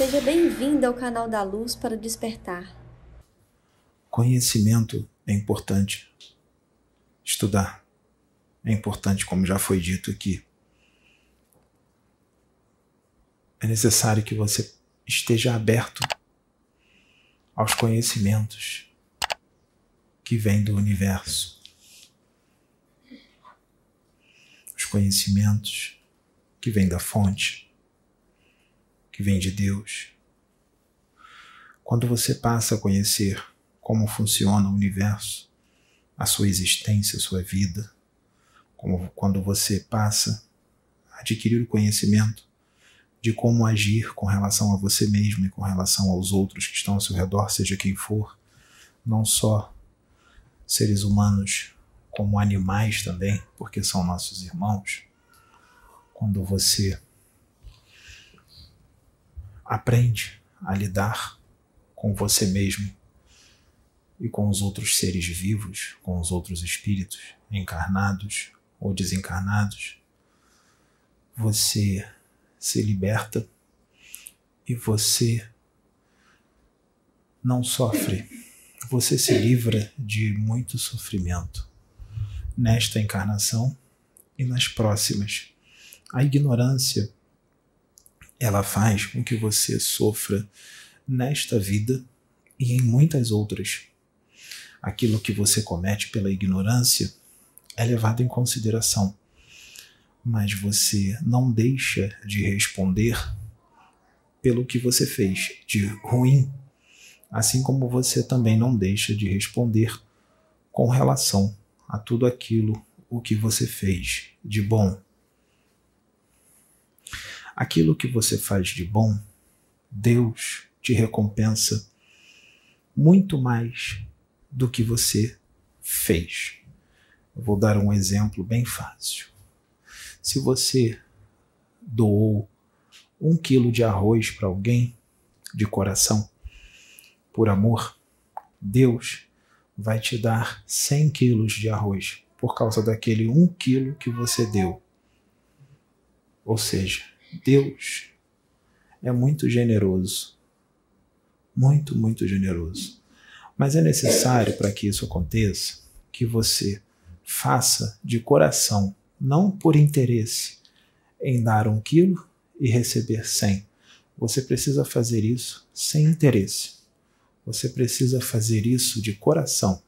Seja bem-vindo ao canal da Luz para despertar. Conhecimento é importante. Estudar é importante, como já foi dito aqui. É necessário que você esteja aberto aos conhecimentos que vêm do universo. Os conhecimentos que vêm da fonte, que vêm de Deus. Quando você passa a conhecer como funciona o universo, a sua existência, a sua vida, como quando você passa a adquirir o conhecimento de como agir com relação a você mesmo e com relação aos outros que estão ao seu redor, seja quem for, não só seres humanos, como animais também, porque são nossos irmãos. Quando você aprende a lidar com você mesmo e com os outros seres vivos, com os outros espíritos, encarnados ou desencarnados, você se liberta e você não sofre, você se livra de muito sofrimento nesta encarnação e nas próximas. A ignorância ela faz com que você sofra nesta vida e em muitas outras. Aquilo que você comete pela ignorância é levado em consideração mas você não deixa de responder pelo que você fez de ruim, assim como você também não deixa de responder com relação a tudo aquilo o que você fez de bom. Aquilo que você faz de bom, Deus te recompensa muito mais do que você fez. Eu vou dar um exemplo bem fácil. Se você doou um quilo de arroz para alguém de coração, por amor, Deus vai te dar 100 quilos de arroz por causa daquele um quilo que você deu. Ou seja, Deus é muito generoso. Muito, muito generoso. Mas é necessário para que isso aconteça que você faça de coração não por interesse em dar um quilo e receber cem. Você precisa fazer isso sem interesse. Você precisa fazer isso de coração,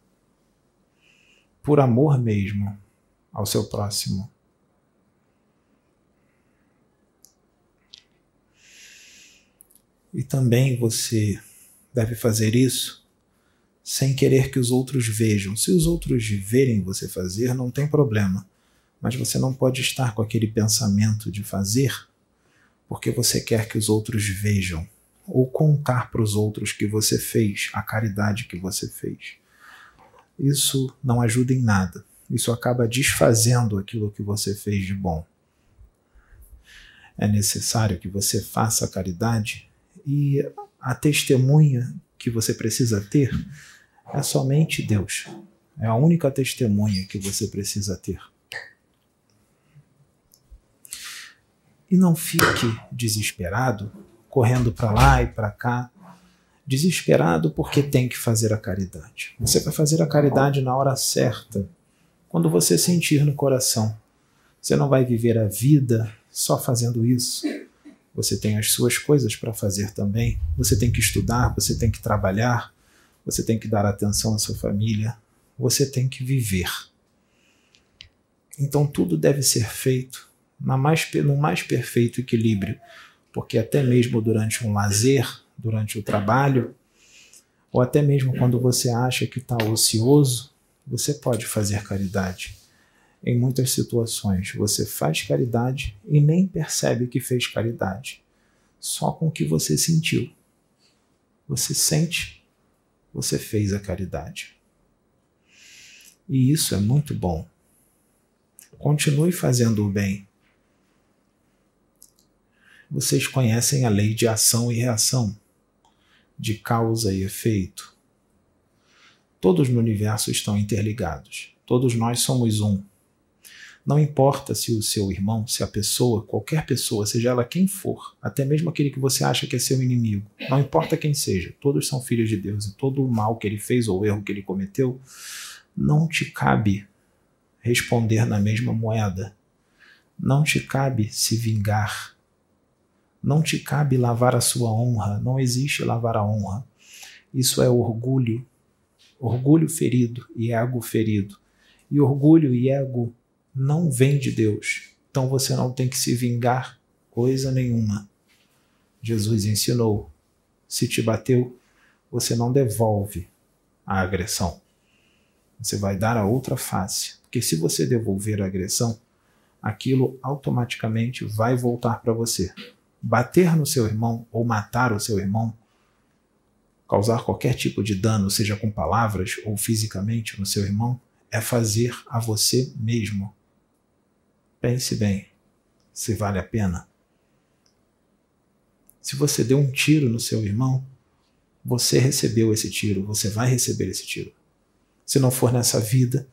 por amor mesmo ao seu próximo. E também você deve fazer isso sem querer que os outros vejam. Se os outros verem você fazer, não tem problema mas você não pode estar com aquele pensamento de fazer porque você quer que os outros vejam ou contar para os outros que você fez, a caridade que você fez. Isso não ajuda em nada. Isso acaba desfazendo aquilo que você fez de bom. É necessário que você faça a caridade e a testemunha que você precisa ter é somente Deus. É a única testemunha que você precisa ter. E não fique desesperado, correndo para lá e para cá, desesperado porque tem que fazer a caridade. Você vai fazer a caridade na hora certa, quando você sentir no coração. Você não vai viver a vida só fazendo isso. Você tem as suas coisas para fazer também. Você tem que estudar, você tem que trabalhar, você tem que dar atenção à sua família, você tem que viver. Então tudo deve ser feito na mais, no mais perfeito equilíbrio, porque até mesmo durante um lazer, durante o trabalho, ou até mesmo quando você acha que está ocioso, você pode fazer caridade. Em muitas situações, você faz caridade e nem percebe que fez caridade, só com o que você sentiu. Você sente, você fez a caridade. E isso é muito bom. Continue fazendo o bem, vocês conhecem a lei de ação e reação, de causa e efeito. Todos no universo estão interligados. Todos nós somos um. Não importa se o seu irmão, se a pessoa, qualquer pessoa, seja ela quem for, até mesmo aquele que você acha que é seu inimigo, não importa quem seja, todos são filhos de Deus e todo o mal que ele fez ou o erro que ele cometeu, não te cabe responder na mesma moeda. Não te cabe se vingar. Não te cabe lavar a sua honra. Não existe lavar a honra. Isso é orgulho. Orgulho ferido e ego ferido. E orgulho e ego não vem de Deus. Então você não tem que se vingar coisa nenhuma. Jesus ensinou: se te bateu, você não devolve a agressão. Você vai dar a outra face. Porque se você devolver a agressão, aquilo automaticamente vai voltar para você. Bater no seu irmão ou matar o seu irmão, causar qualquer tipo de dano, seja com palavras ou fisicamente no seu irmão, é fazer a você mesmo Pense bem se vale a pena. Se você deu um tiro no seu irmão, você recebeu esse tiro, você vai receber esse tiro. Se não for nessa vida,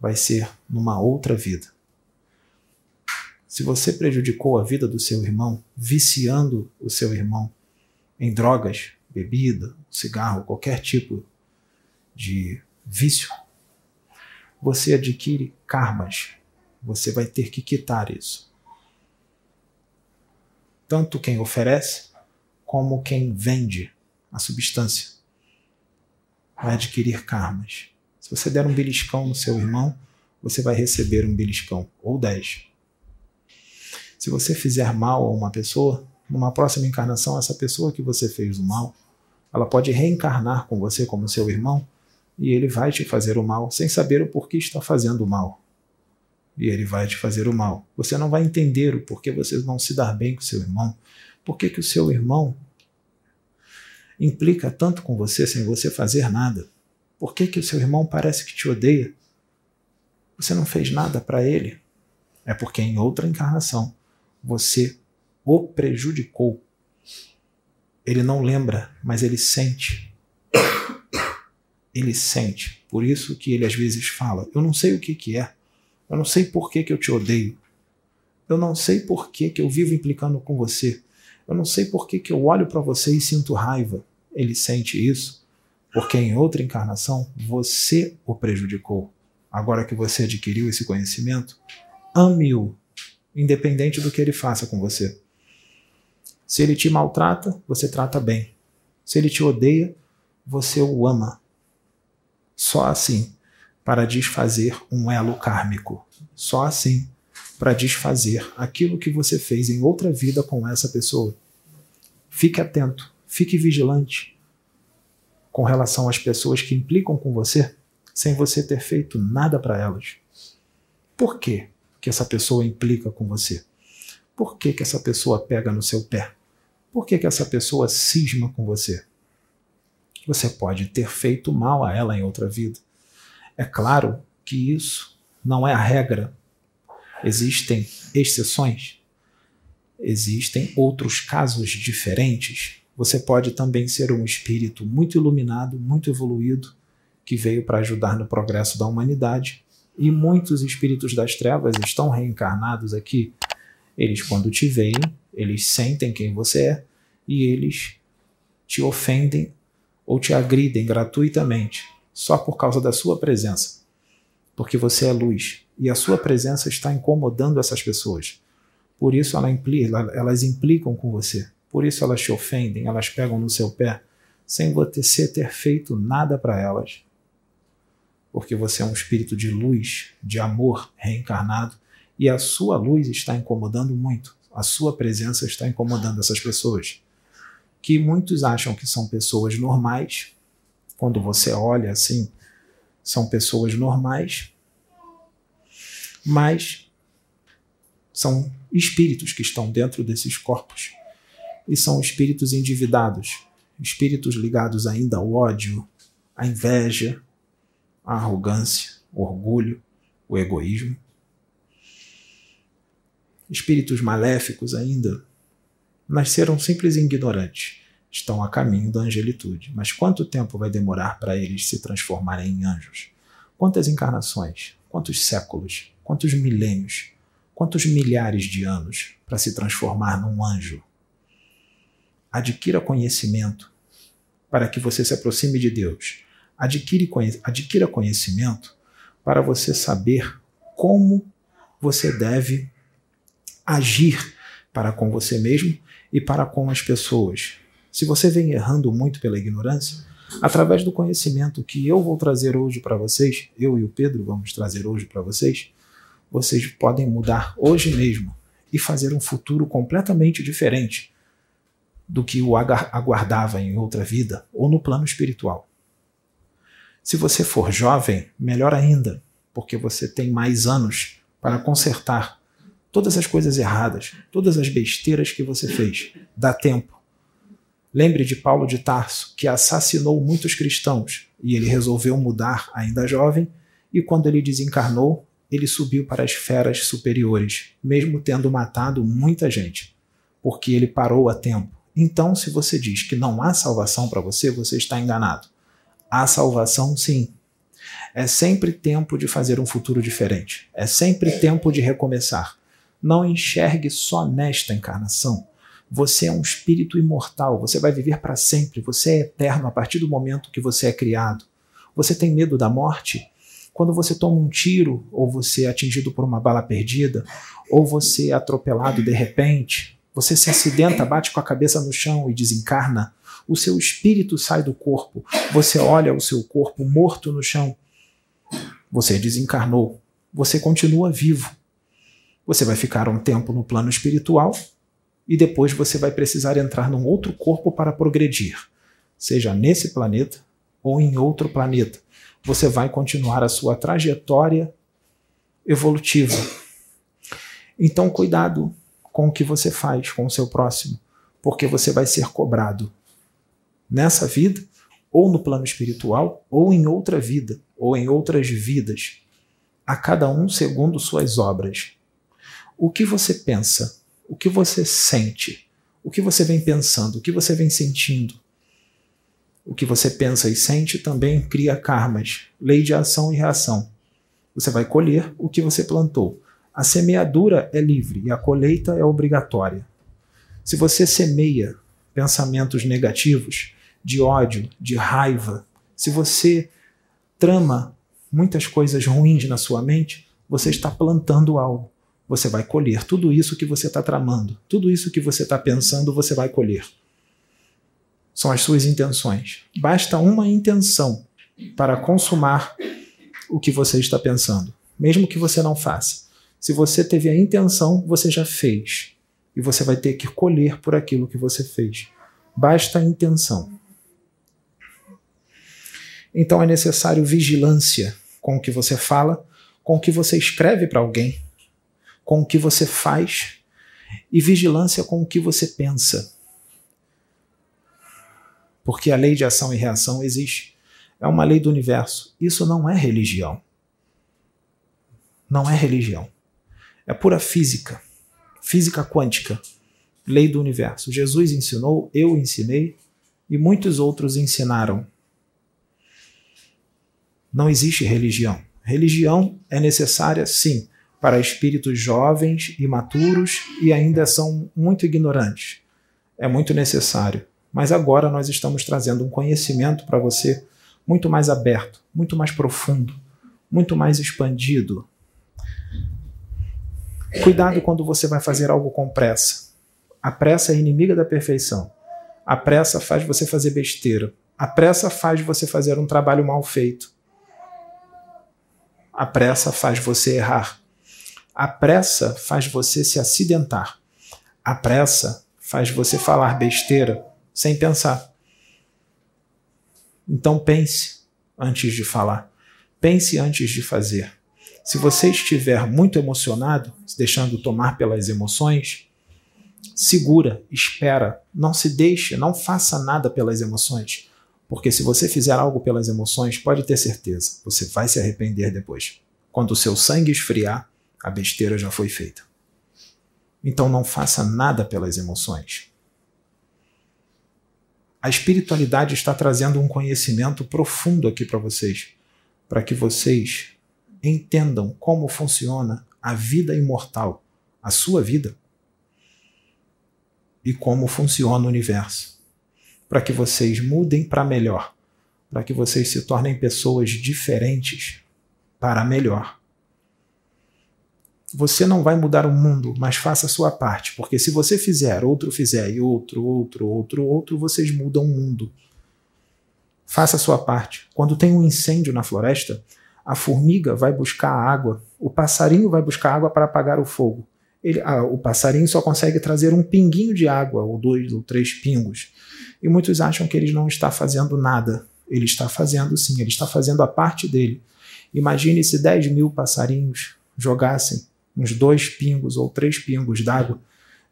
vai ser numa outra vida. Se você prejudicou a vida do seu irmão, viciando o seu irmão em drogas, bebida, cigarro, qualquer tipo de vício, você adquire karmas você vai ter que quitar isso. Tanto quem oferece como quem vende a substância vai adquirir karmas. Se você der um beliscão no seu irmão, você vai receber um beliscão ou dez. Se você fizer mal a uma pessoa, numa próxima encarnação, essa pessoa que você fez o mal, ela pode reencarnar com você como seu irmão e ele vai te fazer o mal sem saber o porquê está fazendo o mal e ele vai te fazer o mal. Você não vai entender o porquê você não se dar bem com seu irmão. Por que, que o seu irmão implica tanto com você sem você fazer nada? Por que, que o seu irmão parece que te odeia? Você não fez nada para ele. É porque em outra encarnação você o prejudicou. Ele não lembra, mas ele sente. Ele sente. Por isso que ele às vezes fala: Eu não sei o que, que é eu não sei por que, que eu te odeio. Eu não sei por que, que eu vivo implicando com você. Eu não sei por que, que eu olho para você e sinto raiva. Ele sente isso porque em outra encarnação você o prejudicou. Agora que você adquiriu esse conhecimento, ame-o, independente do que ele faça com você. Se ele te maltrata, você trata bem. Se ele te odeia, você o ama. Só assim para desfazer um elo kármico. Só assim para desfazer aquilo que você fez em outra vida com essa pessoa. Fique atento, fique vigilante com relação às pessoas que implicam com você sem você ter feito nada para elas. Por que, que essa pessoa implica com você? Por que, que essa pessoa pega no seu pé? Por que, que essa pessoa cisma com você? Você pode ter feito mal a ela em outra vida é claro que isso não é a regra. Existem exceções, existem outros casos diferentes. Você pode também ser um espírito muito iluminado, muito evoluído, que veio para ajudar no progresso da humanidade. E muitos espíritos das trevas estão reencarnados aqui. Eles, quando te veem, eles sentem quem você é e eles te ofendem ou te agridem gratuitamente só por causa da sua presença. Porque você é luz e a sua presença está incomodando essas pessoas. Por isso ela implica, elas implicam com você. Por isso elas te ofendem, elas pegam no seu pé, sem você ter feito nada para elas. Porque você é um espírito de luz, de amor reencarnado, e a sua luz está incomodando muito. A sua presença está incomodando essas pessoas. Que muitos acham que são pessoas normais, quando você olha assim, são pessoas normais, mas são espíritos que estão dentro desses corpos e são espíritos endividados, espíritos ligados ainda ao ódio, à inveja, à arrogância, o orgulho, o egoísmo. Espíritos maléficos ainda nasceram simples ignorantes estão a caminho da angelitude. Mas quanto tempo vai demorar para eles se transformarem em anjos? Quantas encarnações? Quantos séculos? quantos milênios, quantos milhares de anos para se transformar num anjo. Adquira conhecimento para que você se aproxime de Deus. Adquira conhecimento para você saber como você deve agir para com você mesmo e para com as pessoas. Se você vem errando muito pela ignorância, através do conhecimento que eu vou trazer hoje para vocês, eu e o Pedro vamos trazer hoje para vocês, vocês podem mudar hoje mesmo e fazer um futuro completamente diferente do que o aguardava em outra vida ou no plano espiritual. Se você for jovem, melhor ainda, porque você tem mais anos para consertar todas as coisas erradas, todas as besteiras que você fez. Dá tempo. Lembre de Paulo de Tarso, que assassinou muitos cristãos e ele resolveu mudar ainda jovem, e quando ele desencarnou, ele subiu para as esferas superiores, mesmo tendo matado muita gente, porque ele parou a tempo. Então, se você diz que não há salvação para você, você está enganado. Há salvação, sim. É sempre tempo de fazer um futuro diferente. É sempre tempo de recomeçar. Não enxergue só nesta encarnação. Você é um espírito imortal, você vai viver para sempre, você é eterno a partir do momento que você é criado. Você tem medo da morte? Quando você toma um tiro, ou você é atingido por uma bala perdida, ou você é atropelado de repente, você se acidenta, bate com a cabeça no chão e desencarna, o seu espírito sai do corpo, você olha o seu corpo morto no chão, você desencarnou, você continua vivo. Você vai ficar um tempo no plano espiritual e depois você vai precisar entrar num outro corpo para progredir, seja nesse planeta ou em outro planeta você vai continuar a sua trajetória evolutiva. Então, cuidado com o que você faz com o seu próximo, porque você vai ser cobrado nessa vida, ou no plano espiritual, ou em outra vida, ou em outras vidas, a cada um segundo suas obras. O que você pensa? O que você sente? O que você vem pensando? O que você vem sentindo? O que você pensa e sente também cria karmas, lei de ação e reação. Você vai colher o que você plantou. A semeadura é livre e a colheita é obrigatória. Se você semeia pensamentos negativos, de ódio, de raiva, se você trama muitas coisas ruins na sua mente, você está plantando algo. Você vai colher tudo isso que você está tramando, tudo isso que você está pensando, você vai colher são as suas intenções. Basta uma intenção para consumar o que você está pensando, mesmo que você não faça. Se você teve a intenção, você já fez. E você vai ter que colher por aquilo que você fez. Basta a intenção. Então é necessário vigilância com o que você fala, com o que você escreve para alguém, com o que você faz e vigilância com o que você pensa porque a lei de ação e reação existe. É uma lei do universo. Isso não é religião. Não é religião. É pura física. Física quântica. Lei do universo. Jesus ensinou, eu ensinei e muitos outros ensinaram. Não existe religião. Religião é necessária, sim, para espíritos jovens, imaturos e ainda são muito ignorantes. É muito necessário. Mas agora nós estamos trazendo um conhecimento para você muito mais aberto, muito mais profundo, muito mais expandido. Cuidado quando você vai fazer algo com pressa. A pressa é inimiga da perfeição. A pressa faz você fazer besteira. A pressa faz você fazer um trabalho mal feito. A pressa faz você errar. A pressa faz você se acidentar. A pressa faz você falar besteira sem pensar. Então pense antes de falar. Pense antes de fazer. Se você estiver muito emocionado, se deixando tomar pelas emoções, segura, espera, não se deixe, não faça nada pelas emoções. Porque se você fizer algo pelas emoções, pode ter certeza, você vai se arrepender depois. Quando o seu sangue esfriar, a besteira já foi feita. Então não faça nada pelas emoções. A espiritualidade está trazendo um conhecimento profundo aqui para vocês, para que vocês entendam como funciona a vida imortal, a sua vida, e como funciona o universo, para que vocês mudem para melhor, para que vocês se tornem pessoas diferentes para melhor. Você não vai mudar o mundo, mas faça a sua parte, porque se você fizer, outro fizer, e outro, outro, outro, outro, vocês mudam o mundo. Faça a sua parte. Quando tem um incêndio na floresta, a formiga vai buscar água, o passarinho vai buscar água para apagar o fogo. Ele, ah, o passarinho só consegue trazer um pinguinho de água, ou dois ou três pingos. E muitos acham que ele não está fazendo nada. Ele está fazendo sim, ele está fazendo a parte dele. Imagine se 10 mil passarinhos jogassem uns dois pingos ou três pingos d'água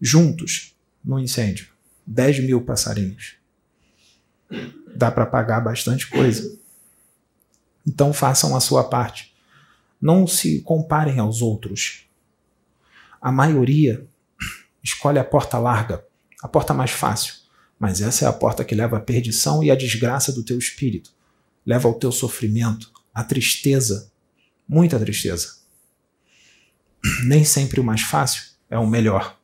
juntos no incêndio. 10 mil passarinhos. Dá para pagar bastante coisa. Então façam a sua parte. Não se comparem aos outros. A maioria escolhe a porta larga, a porta mais fácil, mas essa é a porta que leva à perdição e à desgraça do teu espírito. Leva ao teu sofrimento, à tristeza, muita tristeza. Nem sempre o mais fácil é o melhor.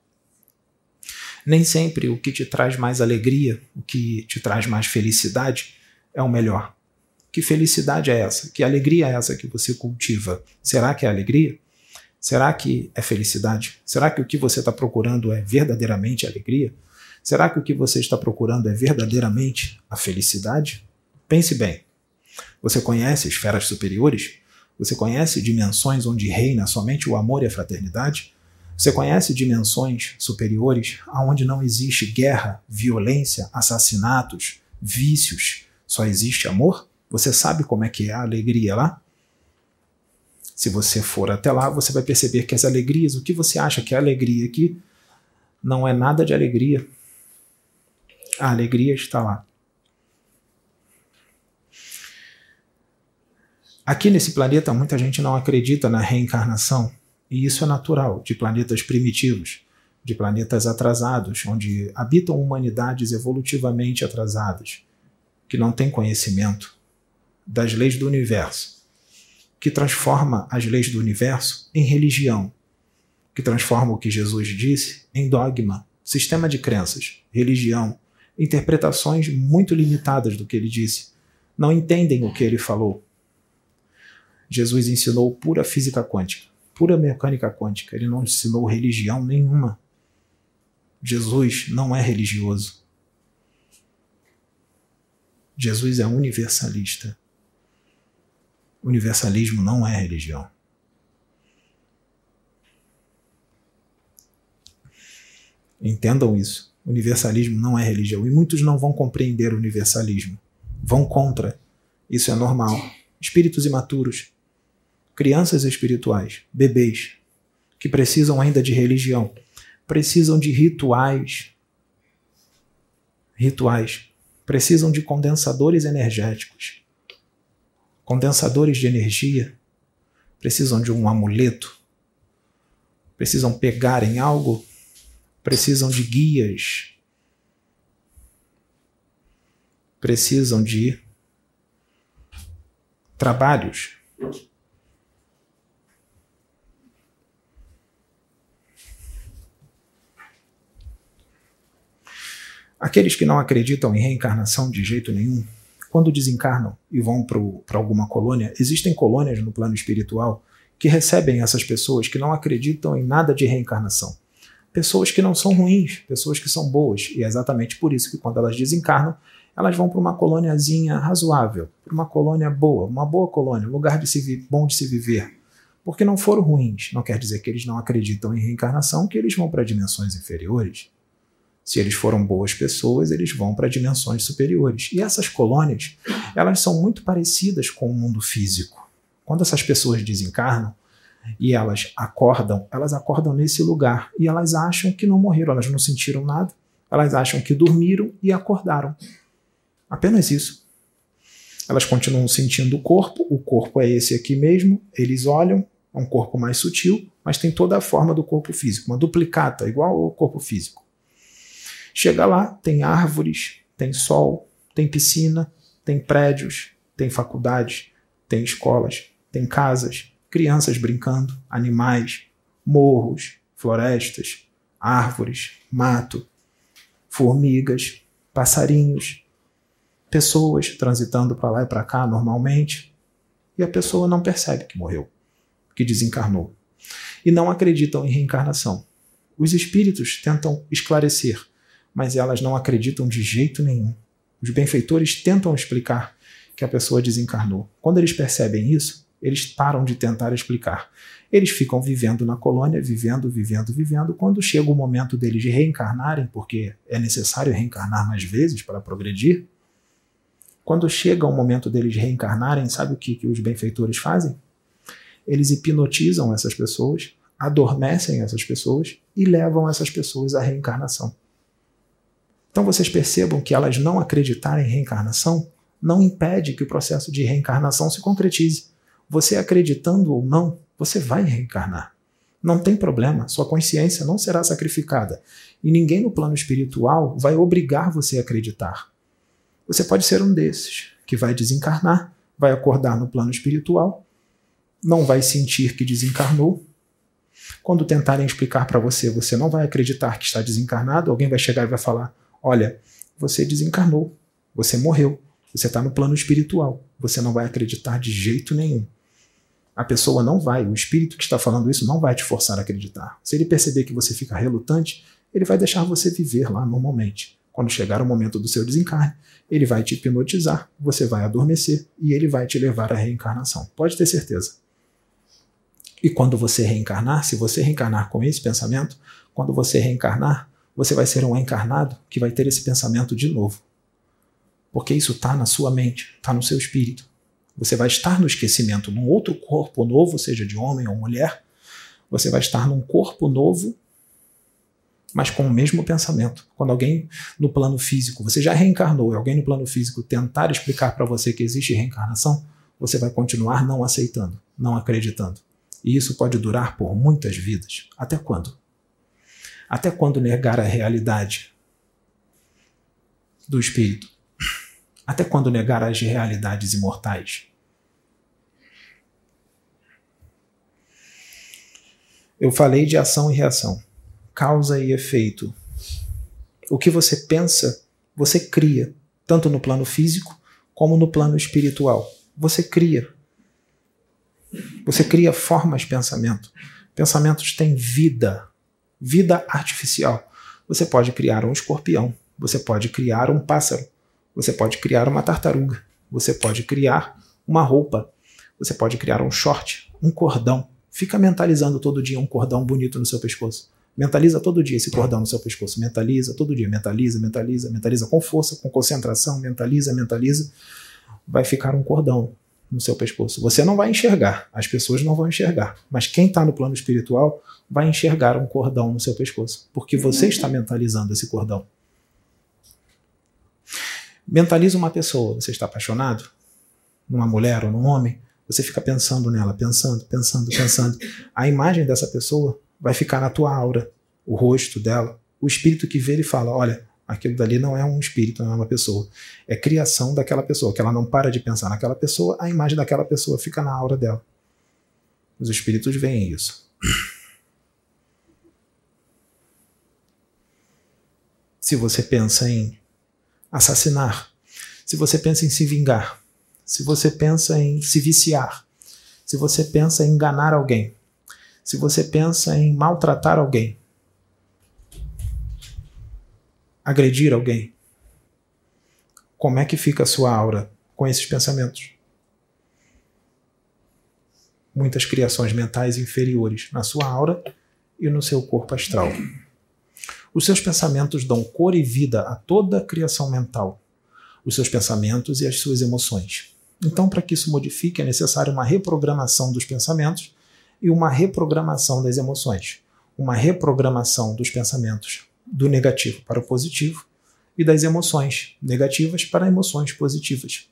Nem sempre o que te traz mais alegria, o que te traz mais felicidade é o melhor. Que felicidade é essa? Que alegria é essa que você cultiva? Será que é alegria? Será que é felicidade? Será que o que você está procurando é verdadeiramente alegria? Será que o que você está procurando é verdadeiramente a felicidade? Pense bem. Você conhece esferas superiores? Você conhece dimensões onde reina somente o amor e a fraternidade? Você conhece dimensões superiores onde não existe guerra, violência, assassinatos, vícios, só existe amor? Você sabe como é que é a alegria lá? Se você for até lá, você vai perceber que as alegrias, o que você acha que é alegria aqui, não é nada de alegria. A alegria está lá. Aqui nesse planeta, muita gente não acredita na reencarnação, e isso é natural de planetas primitivos, de planetas atrasados, onde habitam humanidades evolutivamente atrasadas, que não têm conhecimento das leis do universo que transforma as leis do universo em religião, que transforma o que Jesus disse em dogma, sistema de crenças, religião, interpretações muito limitadas do que ele disse. Não entendem o que ele falou. Jesus ensinou pura física quântica, pura mecânica quântica. Ele não ensinou religião nenhuma. Jesus não é religioso. Jesus é universalista. Universalismo não é religião. Entendam isso. Universalismo não é religião. E muitos não vão compreender o universalismo. Vão contra. Isso é normal. Espíritos imaturos, crianças espirituais, bebês, que precisam ainda de religião, precisam de rituais. Rituais. Precisam de condensadores energéticos condensadores de energia, precisam de um amuleto, precisam pegar em algo, precisam de guias, precisam de trabalhos. Aqueles que não acreditam em reencarnação de jeito nenhum quando desencarnam e vão para alguma colônia, existem colônias no plano espiritual que recebem essas pessoas que não acreditam em nada de reencarnação. Pessoas que não são ruins, pessoas que são boas. E é exatamente por isso que quando elas desencarnam, elas vão para uma colôniazinha razoável, para uma colônia boa, uma boa colônia, um lugar de se bom de se viver. Porque não foram ruins. Não quer dizer que eles não acreditam em reencarnação, que eles vão para dimensões inferiores. Se eles foram boas pessoas, eles vão para dimensões superiores. E essas colônias, elas são muito parecidas com o mundo físico. Quando essas pessoas desencarnam e elas acordam, elas acordam nesse lugar e elas acham que não morreram, elas não sentiram nada, elas acham que dormiram e acordaram. Apenas isso. Elas continuam sentindo o corpo, o corpo é esse aqui mesmo, eles olham, é um corpo mais sutil, mas tem toda a forma do corpo físico, uma duplicata, igual ao corpo físico. Chega lá, tem árvores, tem sol, tem piscina, tem prédios, tem faculdades, tem escolas, tem casas, crianças brincando, animais, morros, florestas, árvores, mato, formigas, passarinhos, pessoas transitando para lá e para cá normalmente, e a pessoa não percebe que morreu, que desencarnou. E não acreditam em reencarnação. Os espíritos tentam esclarecer, mas elas não acreditam de jeito nenhum. Os benfeitores tentam explicar que a pessoa desencarnou. Quando eles percebem isso, eles param de tentar explicar. Eles ficam vivendo na colônia, vivendo, vivendo, vivendo. Quando chega o momento deles de reencarnarem, porque é necessário reencarnar mais vezes para progredir, quando chega o momento deles reencarnarem, sabe o que, que os benfeitores fazem? Eles hipnotizam essas pessoas, adormecem essas pessoas e levam essas pessoas à reencarnação. Então vocês percebam que elas não acreditarem em reencarnação não impede que o processo de reencarnação se concretize. Você acreditando ou não, você vai reencarnar. Não tem problema, sua consciência não será sacrificada. E ninguém no plano espiritual vai obrigar você a acreditar. Você pode ser um desses, que vai desencarnar, vai acordar no plano espiritual, não vai sentir que desencarnou. Quando tentarem explicar para você, você não vai acreditar que está desencarnado, alguém vai chegar e vai falar: Olha, você desencarnou, você morreu, você está no plano espiritual, você não vai acreditar de jeito nenhum. A pessoa não vai, o espírito que está falando isso não vai te forçar a acreditar. Se ele perceber que você fica relutante, ele vai deixar você viver lá normalmente. Quando chegar o momento do seu desencarne, ele vai te hipnotizar, você vai adormecer e ele vai te levar à reencarnação. Pode ter certeza. E quando você reencarnar, se você reencarnar com esse pensamento, quando você reencarnar, você vai ser um encarnado que vai ter esse pensamento de novo. Porque isso está na sua mente, está no seu espírito. Você vai estar no esquecimento, num outro corpo novo, seja de homem ou mulher. Você vai estar num corpo novo mas com o mesmo pensamento. Quando alguém no plano físico, você já reencarnou, e alguém no plano físico tentar explicar para você que existe reencarnação, você vai continuar não aceitando, não acreditando. E isso pode durar por muitas vidas. Até quando? Até quando negar a realidade do espírito? Até quando negar as realidades imortais? Eu falei de ação e reação causa e efeito. O que você pensa, você cria, tanto no plano físico como no plano espiritual. Você cria. Você cria formas de pensamento. Pensamentos têm vida, vida artificial. Você pode criar um escorpião, você pode criar um pássaro, você pode criar uma tartaruga, você pode criar uma roupa, você pode criar um short, um cordão. Fica mentalizando todo dia um cordão bonito no seu pescoço. Mentaliza todo dia esse cordão no seu pescoço. Mentaliza todo dia. Mentaliza, mentaliza, mentaliza com força, com concentração. Mentaliza, mentaliza. Vai ficar um cordão no seu pescoço. Você não vai enxergar, as pessoas não vão enxergar. Mas quem está no plano espiritual vai enxergar um cordão no seu pescoço. Porque você está mentalizando esse cordão. Mentaliza uma pessoa. Você está apaixonado? Numa mulher ou num homem? Você fica pensando nela, pensando, pensando, pensando. A imagem dessa pessoa vai ficar na tua aura, o rosto dela. O espírito que vê ele fala: olha, aquilo dali não é um espírito, não é uma pessoa. É criação daquela pessoa, que ela não para de pensar naquela pessoa, a imagem daquela pessoa fica na aura dela. Os espíritos veem isso. Se você pensa em assassinar, se você pensa em se vingar, se você pensa em se viciar, se você pensa em enganar alguém, se você pensa em maltratar alguém, agredir alguém, como é que fica a sua aura com esses pensamentos? Muitas criações mentais inferiores na sua aura e no seu corpo astral. Os seus pensamentos dão cor e vida a toda a criação mental, os seus pensamentos e as suas emoções. Então, para que isso modifique, é necessário uma reprogramação dos pensamentos e uma reprogramação das emoções, uma reprogramação dos pensamentos do negativo para o positivo e das emoções negativas para emoções positivas.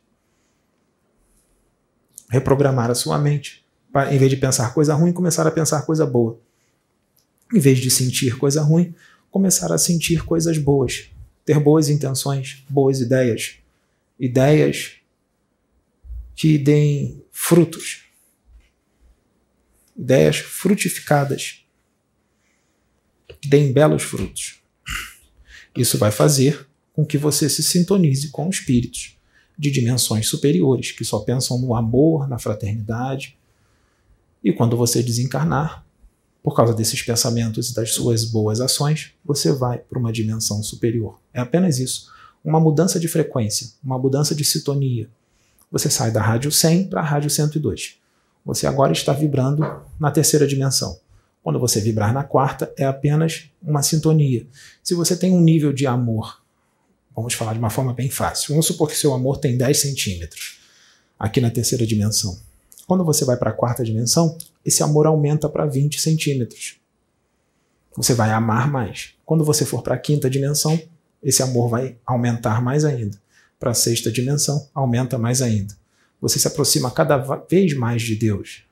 Reprogramar a sua mente, para, em vez de pensar coisa ruim, começar a pensar coisa boa. Em vez de sentir coisa ruim, começar a sentir coisas boas, ter boas intenções, boas ideias, ideias que deem frutos, ideias frutificadas, que deem belos frutos. Isso vai fazer com que você se sintonize com espíritos de dimensões superiores, que só pensam no amor, na fraternidade. E quando você desencarnar, por causa desses pensamentos e das suas boas ações, você vai para uma dimensão superior. É apenas isso. Uma mudança de frequência, uma mudança de sintonia. Você sai da rádio 100 para a rádio 102. Você agora está vibrando na terceira dimensão. Quando você vibrar na quarta, é apenas uma sintonia. Se você tem um nível de amor, vamos falar de uma forma bem fácil, vamos supor que seu amor tem 10 centímetros, aqui na terceira dimensão. Quando você vai para a quarta dimensão, esse amor aumenta para 20 centímetros. Você vai amar mais. Quando você for para a quinta dimensão, esse amor vai aumentar mais ainda. Para a sexta dimensão, aumenta mais ainda. Você se aproxima cada vez mais de Deus.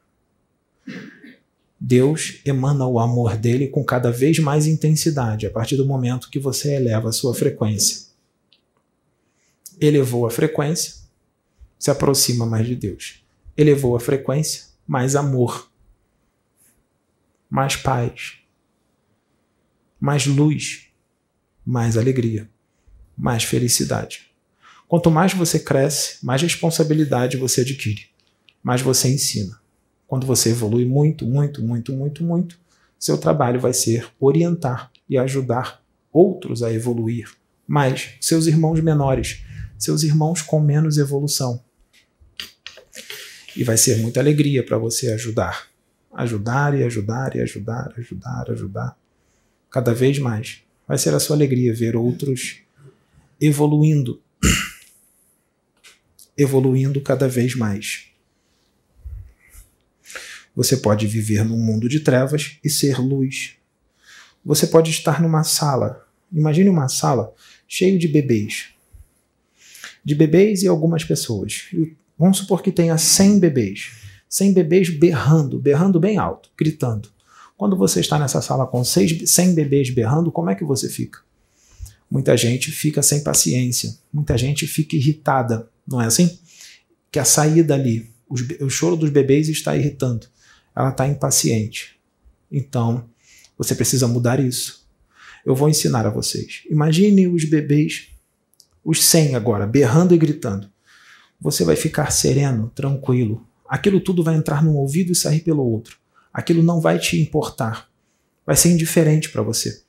Deus emana o amor dele com cada vez mais intensidade a partir do momento que você eleva a sua frequência. Elevou a frequência, se aproxima mais de Deus. Elevou a frequência, mais amor, mais paz, mais luz, mais alegria, mais felicidade. Quanto mais você cresce, mais responsabilidade você adquire, mais você ensina. Quando você evolui muito, muito, muito, muito, muito, seu trabalho vai ser orientar e ajudar outros a evoluir, mais seus irmãos menores, seus irmãos com menos evolução. E vai ser muita alegria para você ajudar. Ajudar e ajudar e ajudar, ajudar, ajudar. Cada vez mais. Vai ser a sua alegria ver outros evoluindo. evoluindo cada vez mais. Você pode viver num mundo de trevas e ser luz. Você pode estar numa sala. Imagine uma sala cheia de bebês. De bebês e algumas pessoas. Vamos supor que tenha 100 bebês. 100 bebês berrando, berrando bem alto, gritando. Quando você está nessa sala com 100 bebês berrando, como é que você fica? Muita gente fica sem paciência, muita gente fica irritada, não é assim? Que a saída ali, o choro dos bebês está irritando ela está impaciente. Então, você precisa mudar isso. Eu vou ensinar a vocês. Imagine os bebês, os 100 agora, berrando e gritando. Você vai ficar sereno, tranquilo. Aquilo tudo vai entrar num ouvido e sair pelo outro. Aquilo não vai te importar. Vai ser indiferente para você.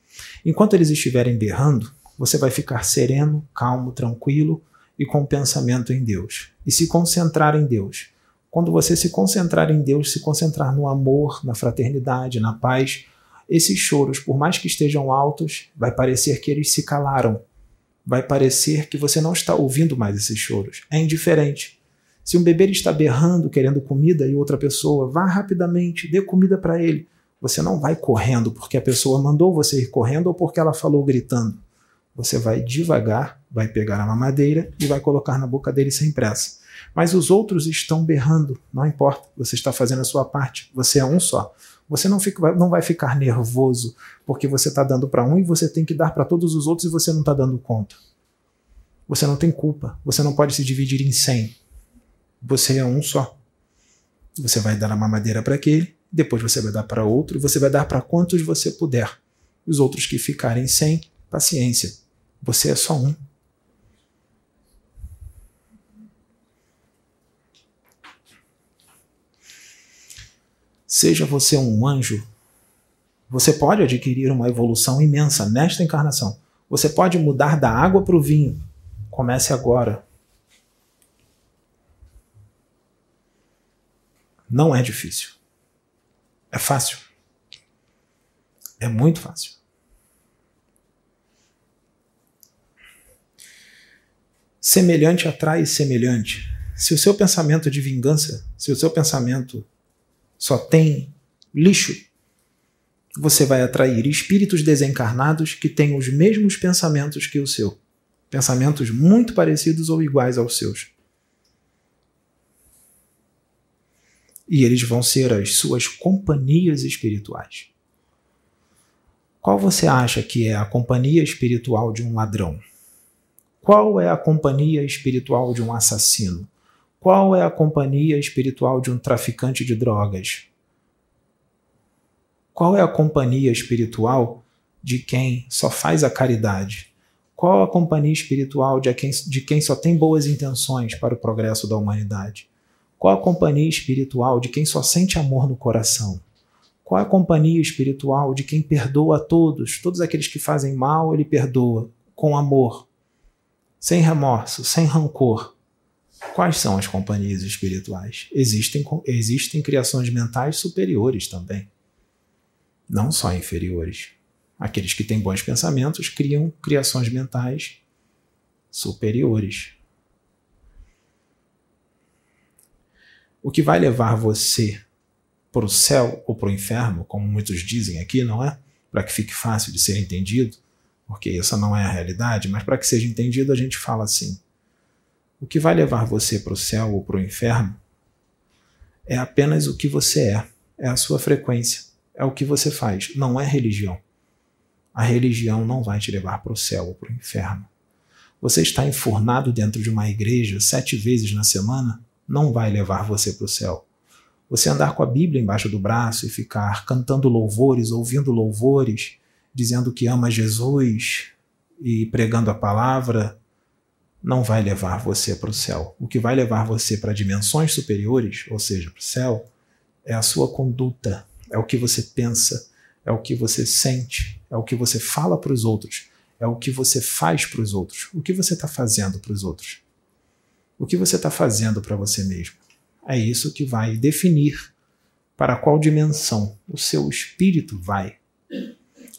Enquanto eles estiverem berrando, você vai ficar sereno, calmo, tranquilo e com pensamento em Deus. E se concentrar em Deus. Quando você se concentrar em Deus, se concentrar no amor, na fraternidade, na paz, esses choros, por mais que estejam altos, vai parecer que eles se calaram. Vai parecer que você não está ouvindo mais esses choros. É indiferente. Se um bebê está berrando, querendo comida, e outra pessoa, vá rapidamente, dê comida para ele. Você não vai correndo porque a pessoa mandou você ir correndo ou porque ela falou gritando. Você vai devagar, vai pegar a mamadeira e vai colocar na boca dele sem pressa. Mas os outros estão berrando, não importa, você está fazendo a sua parte, você é um só. Você não, fica, não vai ficar nervoso porque você está dando para um e você tem que dar para todos os outros e você não está dando conta. Você não tem culpa, você não pode se dividir em cem. Você é um só. Você vai dar a mamadeira para aquele, depois você vai dar para outro, e você vai dar para quantos você puder. Os outros que ficarem sem, paciência. Você é só um. Seja você um anjo, você pode adquirir uma evolução imensa nesta encarnação. Você pode mudar da água para o vinho. Comece agora. Não é difícil. É fácil. É muito fácil. Semelhante atrai semelhante. Se o seu pensamento de vingança, se o seu pensamento só tem lixo, você vai atrair espíritos desencarnados que têm os mesmos pensamentos que o seu. Pensamentos muito parecidos ou iguais aos seus. E eles vão ser as suas companhias espirituais. Qual você acha que é a companhia espiritual de um ladrão? Qual é a companhia espiritual de um assassino? Qual é a companhia espiritual de um traficante de drogas? Qual é a companhia espiritual de quem só faz a caridade? Qual a companhia espiritual de quem, de quem só tem boas intenções para o progresso da humanidade? Qual a companhia espiritual de quem só sente amor no coração? Qual a companhia espiritual de quem perdoa a todos? Todos aqueles que fazem mal, ele perdoa com amor, sem remorso, sem rancor. Quais são as companhias espirituais? Existem, existem criações mentais superiores também, não só inferiores. Aqueles que têm bons pensamentos criam criações mentais superiores. O que vai levar você para o céu ou para o inferno, como muitos dizem aqui, não é? Para que fique fácil de ser entendido, porque essa não é a realidade, mas para que seja entendido, a gente fala assim: o que vai levar você para o céu ou para o inferno é apenas o que você é, é a sua frequência, é o que você faz, não é religião. A religião não vai te levar para o céu ou para o inferno. Você está enfurnado dentro de uma igreja sete vezes na semana não vai levar você para o céu. Você andar com a Bíblia embaixo do braço e ficar cantando louvores, ouvindo louvores, dizendo que ama Jesus e pregando a palavra, não vai levar você para o céu. O que vai levar você para dimensões superiores, ou seja, para o céu, é a sua conduta, é o que você pensa, é o que você sente, é o que você fala para os outros, é o que você faz para os outros, o que você está fazendo para os outros, o que você está fazendo para você mesmo. É isso que vai definir para qual dimensão o seu espírito vai.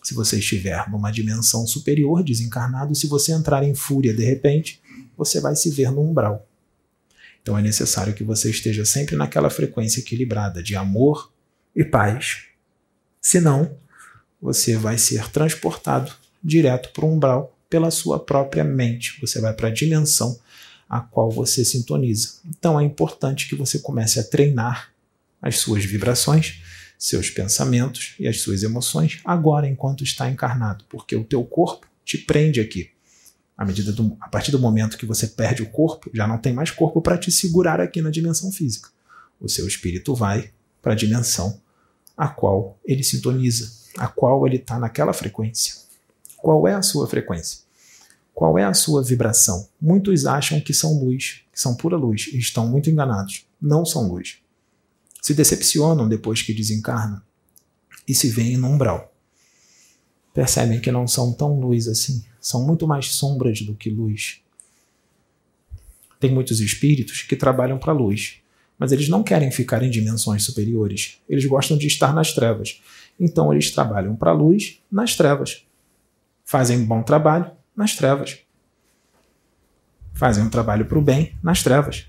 Se você estiver numa dimensão superior, desencarnado, se você entrar em fúria de repente, você vai se ver no umbral. Então é necessário que você esteja sempre naquela frequência equilibrada de amor e paz. Senão, você vai ser transportado direto para o umbral pela sua própria mente. Você vai para a dimensão a qual você sintoniza. Então é importante que você comece a treinar as suas vibrações, seus pensamentos e as suas emoções agora enquanto está encarnado, porque o teu corpo te prende aqui. À medida do, a partir do momento que você perde o corpo, já não tem mais corpo para te segurar aqui na dimensão física. O seu espírito vai para a dimensão a qual ele sintoniza, a qual ele está naquela frequência. Qual é a sua frequência? Qual é a sua vibração? Muitos acham que são luz, que são pura luz, e estão muito enganados. Não são luz. Se decepcionam depois que desencarnam e se veem no umbral. Percebem que não são tão luz assim, são muito mais sombras do que luz. Tem muitos espíritos que trabalham para a luz, mas eles não querem ficar em dimensões superiores. Eles gostam de estar nas trevas. Então eles trabalham para a luz nas trevas. Fazem bom trabalho nas trevas. Fazem um trabalho para o bem nas trevas.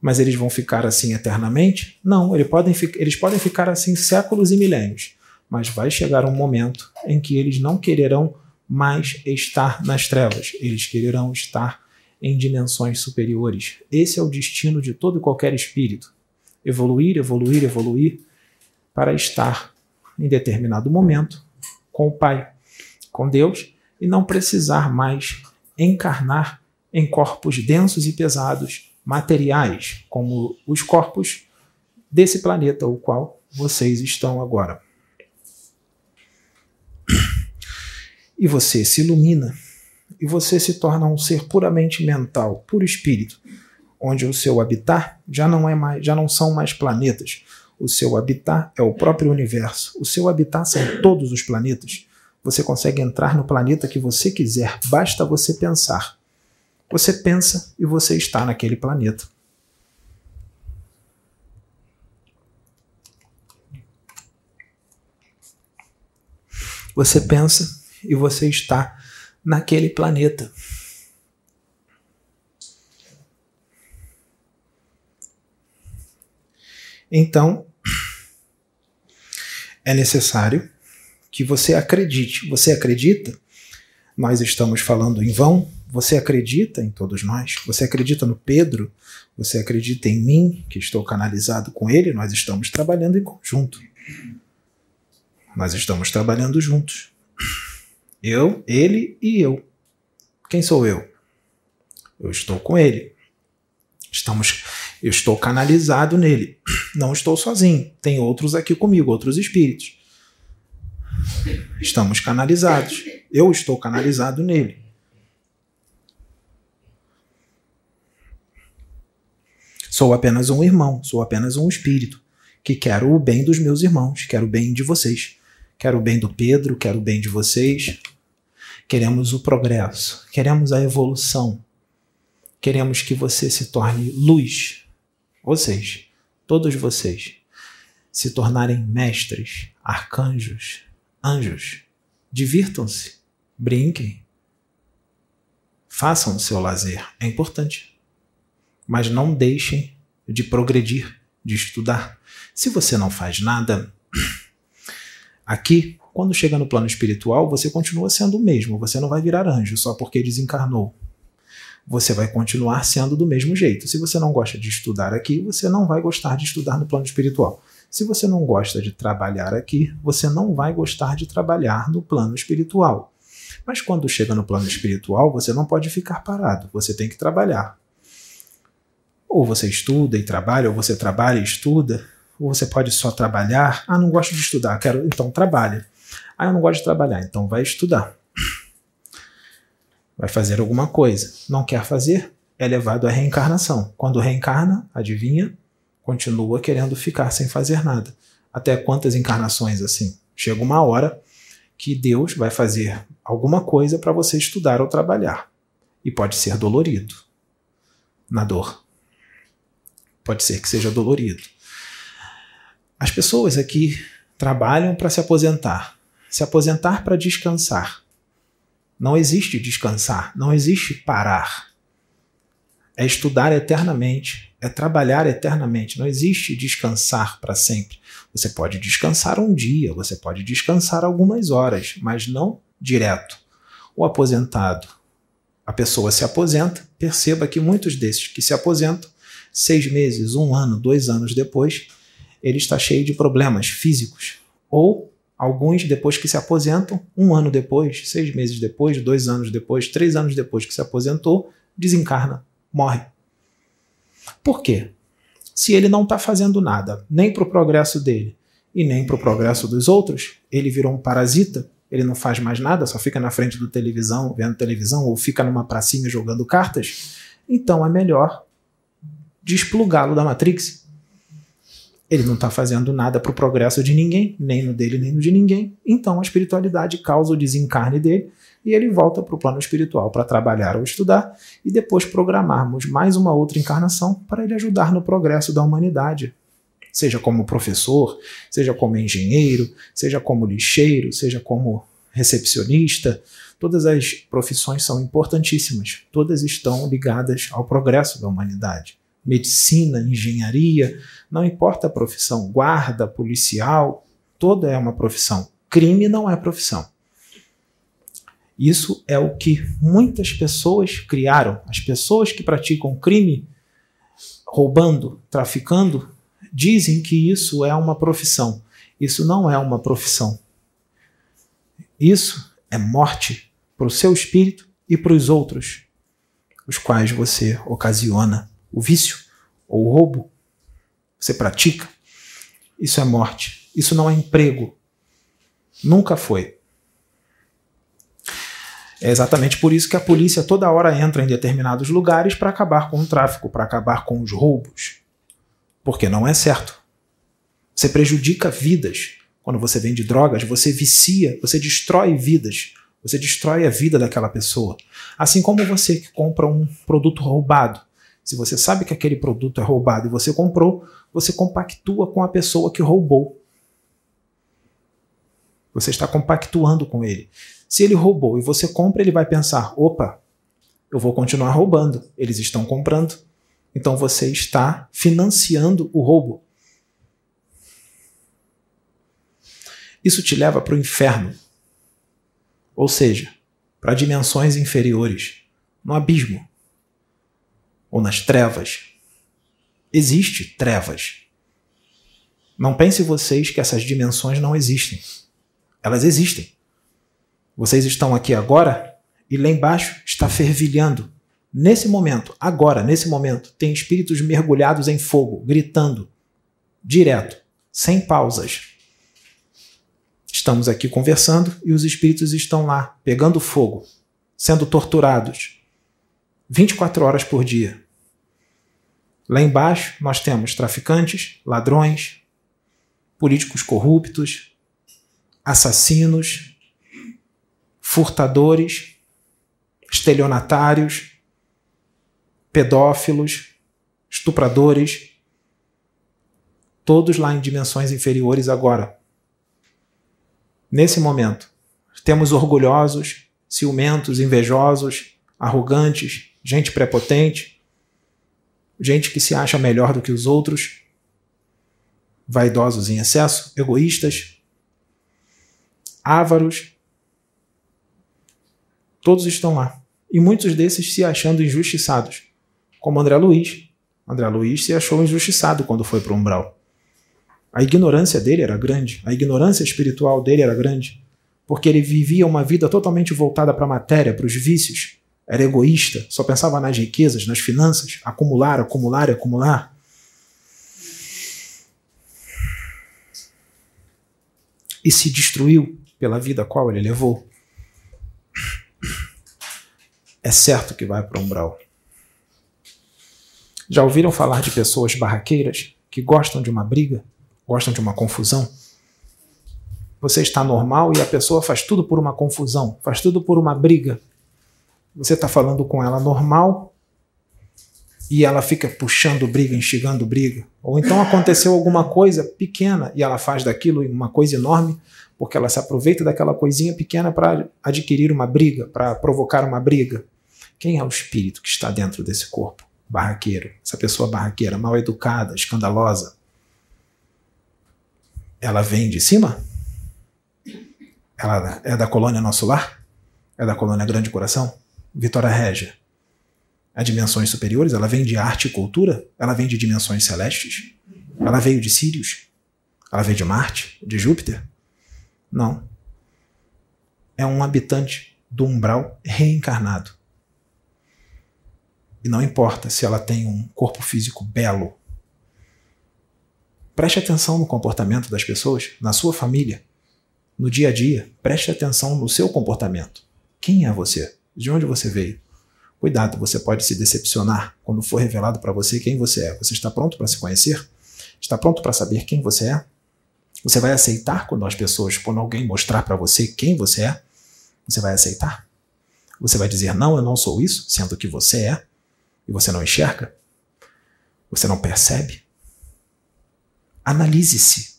Mas eles vão ficar assim eternamente? Não, eles podem, eles podem ficar assim séculos e milênios. Mas vai chegar um momento em que eles não quererão mais estar nas trevas, eles quererão estar em dimensões superiores. Esse é o destino de todo e qualquer espírito. Evoluir, evoluir, evoluir, para estar em determinado momento com o Pai, com Deus, e não precisar mais encarnar em corpos densos e pesados, materiais, como os corpos desse planeta, o qual vocês estão agora. E você se ilumina e você se torna um ser puramente mental, puro espírito, onde o seu habitat já não é mais, já não são mais planetas. O seu habitat é o próprio universo. O seu habitat são todos os planetas. Você consegue entrar no planeta que você quiser, basta você pensar. Você pensa e você está naquele planeta. Você pensa e você está naquele planeta. Então, é necessário que você acredite. Você acredita? Nós estamos falando em vão? Você acredita em todos nós? Você acredita no Pedro? Você acredita em mim, que estou canalizado com ele? Nós estamos trabalhando em conjunto. Nós estamos trabalhando juntos. Eu, ele e eu. Quem sou eu? Eu estou com ele. Estamos, eu estou canalizado nele. Não estou sozinho. Tem outros aqui comigo, outros espíritos. Estamos canalizados. Eu estou canalizado nele. Sou apenas um irmão, sou apenas um espírito que quero o bem dos meus irmãos, quero o bem de vocês, quero o bem do Pedro, quero o bem de vocês. Queremos o progresso, queremos a evolução, queremos que você se torne luz. Vocês, todos vocês, se tornarem mestres, arcanjos, anjos. Divirtam-se, brinquem, façam o seu lazer, é importante. Mas não deixem de progredir, de estudar. Se você não faz nada, aqui, quando chega no plano espiritual, você continua sendo o mesmo, você não vai virar anjo só porque desencarnou. Você vai continuar sendo do mesmo jeito. Se você não gosta de estudar aqui, você não vai gostar de estudar no plano espiritual. Se você não gosta de trabalhar aqui, você não vai gostar de trabalhar no plano espiritual. Mas quando chega no plano espiritual, você não pode ficar parado, você tem que trabalhar. Ou você estuda e trabalha, ou você trabalha e estuda, ou você pode só trabalhar. Ah, não gosto de estudar, quero, então trabalha. Ah, eu não gosto de trabalhar, então vai estudar. Vai fazer alguma coisa. Não quer fazer? É levado à reencarnação. Quando reencarna, adivinha? continua querendo ficar sem fazer nada. Até quantas encarnações assim? Chega uma hora que Deus vai fazer alguma coisa para você estudar ou trabalhar. E pode ser dolorido. Na dor. Pode ser que seja dolorido. As pessoas aqui trabalham para se aposentar. Se aposentar para descansar. Não existe descansar, não existe parar. É estudar eternamente, é trabalhar eternamente. Não existe descansar para sempre. Você pode descansar um dia, você pode descansar algumas horas, mas não direto. O aposentado, a pessoa se aposenta, perceba que muitos desses que se aposentam, seis meses, um ano, dois anos depois, ele está cheio de problemas físicos. Ou alguns, depois que se aposentam, um ano depois, seis meses depois, dois anos depois, três anos depois que se aposentou, desencarna, morre. Por quê? Se ele não está fazendo nada, nem para o progresso dele e nem para o progresso dos outros, ele virou um parasita, ele não faz mais nada, só fica na frente do televisão, vendo televisão, ou fica numa pracinha jogando cartas, então é melhor desplugá-lo da Matrix. Ele não está fazendo nada para o progresso de ninguém, nem no dele, nem no de ninguém. Então a espiritualidade causa o desencarne dele e ele volta para o plano espiritual para trabalhar ou estudar e depois programarmos mais uma outra encarnação para ele ajudar no progresso da humanidade. Seja como professor, seja como engenheiro, seja como lixeiro, seja como recepcionista, todas as profissões são importantíssimas, todas estão ligadas ao progresso da humanidade. Medicina, engenharia, não importa a profissão, guarda, policial, toda é uma profissão. Crime não é profissão. Isso é o que muitas pessoas criaram. As pessoas que praticam crime, roubando, traficando, dizem que isso é uma profissão. Isso não é uma profissão. Isso é morte para o seu espírito e para os outros, os quais você ocasiona o vício ou o roubo. Você pratica. Isso é morte. Isso não é emprego. Nunca foi. É exatamente por isso que a polícia toda hora entra em determinados lugares para acabar com o tráfico, para acabar com os roubos. Porque não é certo. Você prejudica vidas. Quando você vende drogas, você vicia, você destrói vidas. Você destrói a vida daquela pessoa. Assim como você que compra um produto roubado. Se você sabe que aquele produto é roubado e você comprou, você compactua com a pessoa que roubou. Você está compactuando com ele. Se ele roubou e você compra, ele vai pensar: opa, eu vou continuar roubando. Eles estão comprando. Então você está financiando o roubo. Isso te leva para o inferno. Ou seja, para dimensões inferiores, no abismo ou nas trevas. Existe trevas. Não pense vocês que essas dimensões não existem. Elas existem. Vocês estão aqui agora e lá embaixo está fervilhando. Nesse momento, agora, nesse momento, tem espíritos mergulhados em fogo, gritando, direto, sem pausas. Estamos aqui conversando e os espíritos estão lá, pegando fogo, sendo torturados 24 horas por dia. Lá embaixo nós temos traficantes, ladrões, políticos corruptos, assassinos, furtadores, estelionatários, pedófilos, estupradores, todos lá em dimensões inferiores agora. Nesse momento, temos orgulhosos, ciumentos, invejosos, arrogantes, gente prepotente, gente que se acha melhor do que os outros, vaidosos em excesso, egoístas, ávaros. Todos estão lá. E muitos desses se achando injustiçados, como André Luiz. André Luiz se achou injustiçado quando foi para o umbral. A ignorância dele era grande, a ignorância espiritual dele era grande, porque ele vivia uma vida totalmente voltada para a matéria, para os vícios. Era egoísta, só pensava nas riquezas, nas finanças, acumular, acumular e acumular. E se destruiu pela vida a qual ele levou. É certo que vai para o umbral. Já ouviram falar de pessoas barraqueiras que gostam de uma briga? gostam de uma confusão. Você está normal e a pessoa faz tudo por uma confusão, faz tudo por uma briga. Você está falando com ela normal e ela fica puxando briga, instigando briga. Ou então aconteceu alguma coisa pequena e ela faz daquilo uma coisa enorme porque ela se aproveita daquela coisinha pequena para adquirir uma briga, para provocar uma briga. Quem é o espírito que está dentro desse corpo? Barraqueiro. Essa pessoa barraqueira, mal educada, escandalosa, ela vem de cima? Ela é da colônia Nosso Lar? É da colônia Grande Coração? Vitória Régia. A dimensões superiores? Ela vem de arte e cultura? Ela vem de dimensões celestes? Ela veio de Sírios? Ela veio de Marte? De Júpiter? Não. É um habitante do umbral reencarnado. E não importa se ela tem um corpo físico belo, Preste atenção no comportamento das pessoas, na sua família, no dia a dia. Preste atenção no seu comportamento. Quem é você? De onde você veio? Cuidado, você pode se decepcionar quando for revelado para você quem você é. Você está pronto para se conhecer? Está pronto para saber quem você é? Você vai aceitar quando as pessoas, quando alguém mostrar para você quem você é? Você vai aceitar? Você vai dizer, não, eu não sou isso, sendo que você é, e você não enxerga? Você não percebe? Analise-se.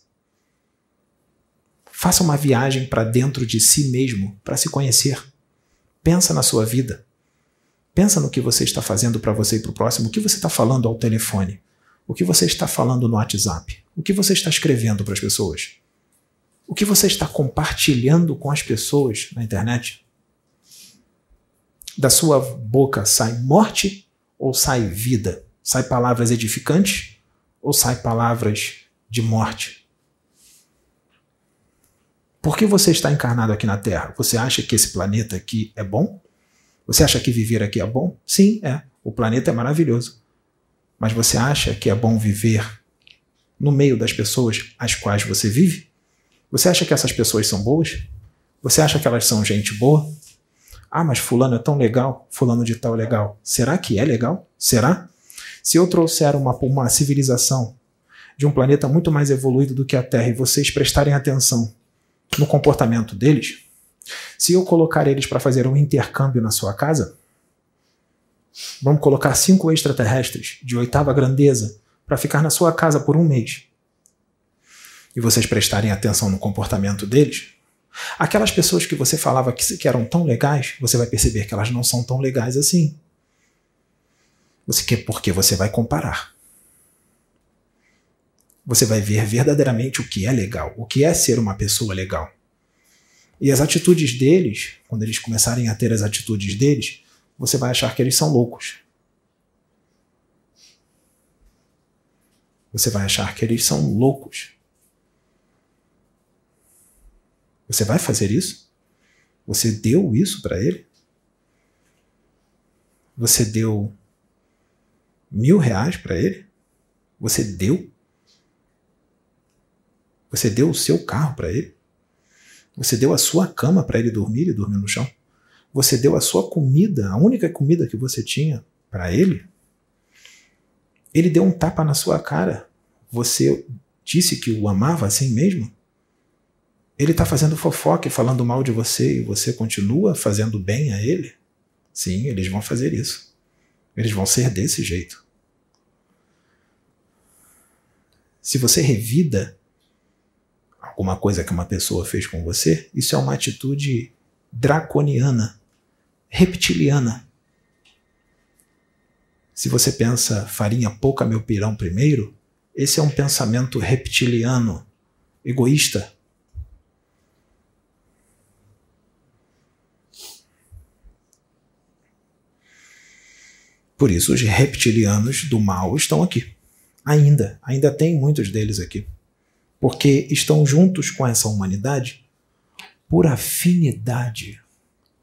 Faça uma viagem para dentro de si mesmo para se conhecer. Pensa na sua vida. Pensa no que você está fazendo para você e para o próximo. O que você está falando ao telefone? O que você está falando no WhatsApp? O que você está escrevendo para as pessoas? O que você está compartilhando com as pessoas na internet? Da sua boca sai morte ou sai vida? Sai palavras edificantes ou sai palavras de morte. Por que você está encarnado aqui na Terra? Você acha que esse planeta aqui é bom? Você acha que viver aqui é bom? Sim, é. O planeta é maravilhoso. Mas você acha que é bom viver no meio das pessoas às quais você vive? Você acha que essas pessoas são boas? Você acha que elas são gente boa? Ah, mas fulano é tão legal, fulano de tal é legal. Será que é legal? Será? Se eu trouxer uma, uma civilização de um planeta muito mais evoluído do que a Terra e vocês prestarem atenção no comportamento deles, se eu colocar eles para fazer um intercâmbio na sua casa, vamos colocar cinco extraterrestres de oitava grandeza para ficar na sua casa por um mês, e vocês prestarem atenção no comportamento deles, aquelas pessoas que você falava que, eram tão legais, você vai perceber que elas não são tão legais assim. Você quer porque você vai comparar você vai ver verdadeiramente o que é legal, o que é ser uma pessoa legal. E as atitudes deles, quando eles começarem a ter as atitudes deles, você vai achar que eles são loucos. Você vai achar que eles são loucos. Você vai fazer isso? Você deu isso para ele? Você deu mil reais para ele? Você deu você deu o seu carro para ele? Você deu a sua cama para ele dormir e dormir no chão? Você deu a sua comida, a única comida que você tinha para ele? Ele deu um tapa na sua cara. Você disse que o amava assim mesmo? Ele está fazendo fofoca e falando mal de você e você continua fazendo bem a ele? Sim, eles vão fazer isso. Eles vão ser desse jeito. Se você revida alguma coisa que uma pessoa fez com você, isso é uma atitude draconiana, reptiliana. Se você pensa farinha pouca meu pirão primeiro, esse é um pensamento reptiliano, egoísta. Por isso, os reptilianos do mal estão aqui. Ainda, ainda tem muitos deles aqui. Porque estão juntos com essa humanidade por afinidade.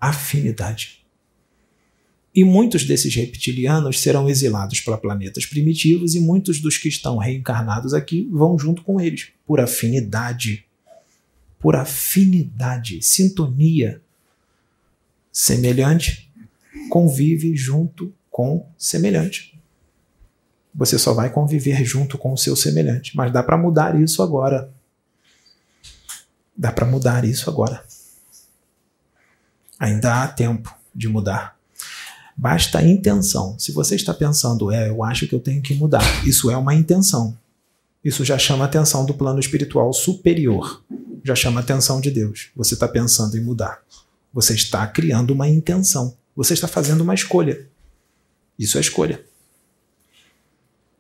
Afinidade. E muitos desses reptilianos serão exilados para planetas primitivos, e muitos dos que estão reencarnados aqui vão junto com eles, por afinidade. Por afinidade, sintonia. Semelhante convive junto com semelhante. Você só vai conviver junto com o seu semelhante, mas dá para mudar isso agora. Dá para mudar isso agora. Ainda há tempo de mudar. Basta a intenção. Se você está pensando, é, eu acho que eu tenho que mudar, isso é uma intenção. Isso já chama a atenção do plano espiritual superior. Já chama a atenção de Deus. Você está pensando em mudar. Você está criando uma intenção. Você está fazendo uma escolha. Isso é escolha.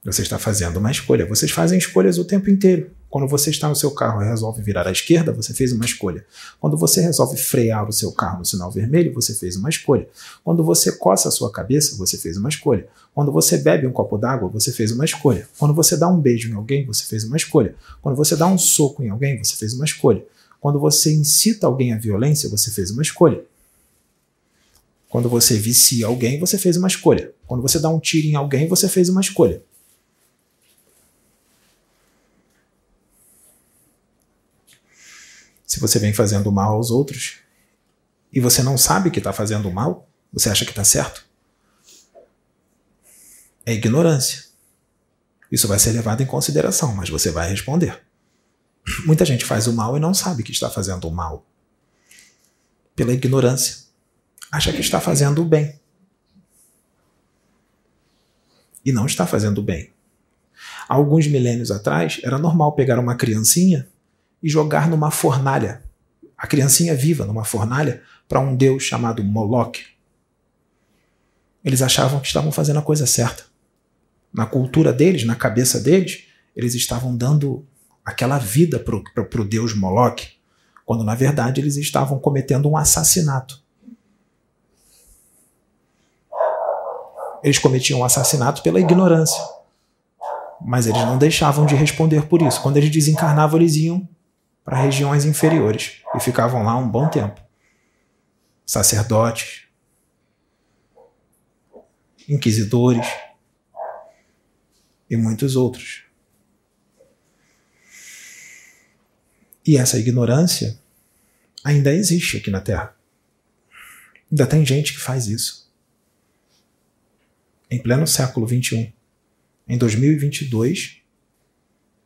Você está fazendo uma escolha. Vocês fazem escolhas o tempo inteiro. Quando você está no seu carro e resolve virar à esquerda, você fez uma escolha. Quando você resolve frear o seu carro no sinal vermelho, você fez uma escolha. Quando você coça a sua cabeça, você fez uma escolha. Quando você bebe um copo d'água, você fez uma escolha. Quando você dá um beijo em alguém, você fez uma escolha. Quando você dá um soco em alguém, você fez uma escolha. Quando você incita alguém à violência, você fez uma escolha. Quando você vicia alguém, você fez uma escolha. Quando você dá um tiro em alguém, você fez uma escolha. Se você vem fazendo mal aos outros e você não sabe que está fazendo mal, você acha que está certo? É ignorância. Isso vai ser levado em consideração, mas você vai responder. Muita gente faz o mal e não sabe que está fazendo o mal. Pela ignorância acha que está fazendo o bem. E não está fazendo o bem. Alguns milênios atrás, era normal pegar uma criancinha e jogar numa fornalha. A criancinha viva numa fornalha para um deus chamado Moloch. Eles achavam que estavam fazendo a coisa certa. Na cultura deles, na cabeça deles, eles estavam dando aquela vida para o deus Moloch, quando na verdade eles estavam cometendo um assassinato. Eles cometiam um assassinato pela ignorância. Mas eles não deixavam de responder por isso. Quando eles desencarnavam, eles iam para regiões inferiores e ficavam lá um bom tempo. Sacerdotes, inquisidores e muitos outros. E essa ignorância ainda existe aqui na Terra. Ainda tem gente que faz isso em pleno século XXI, em 2022,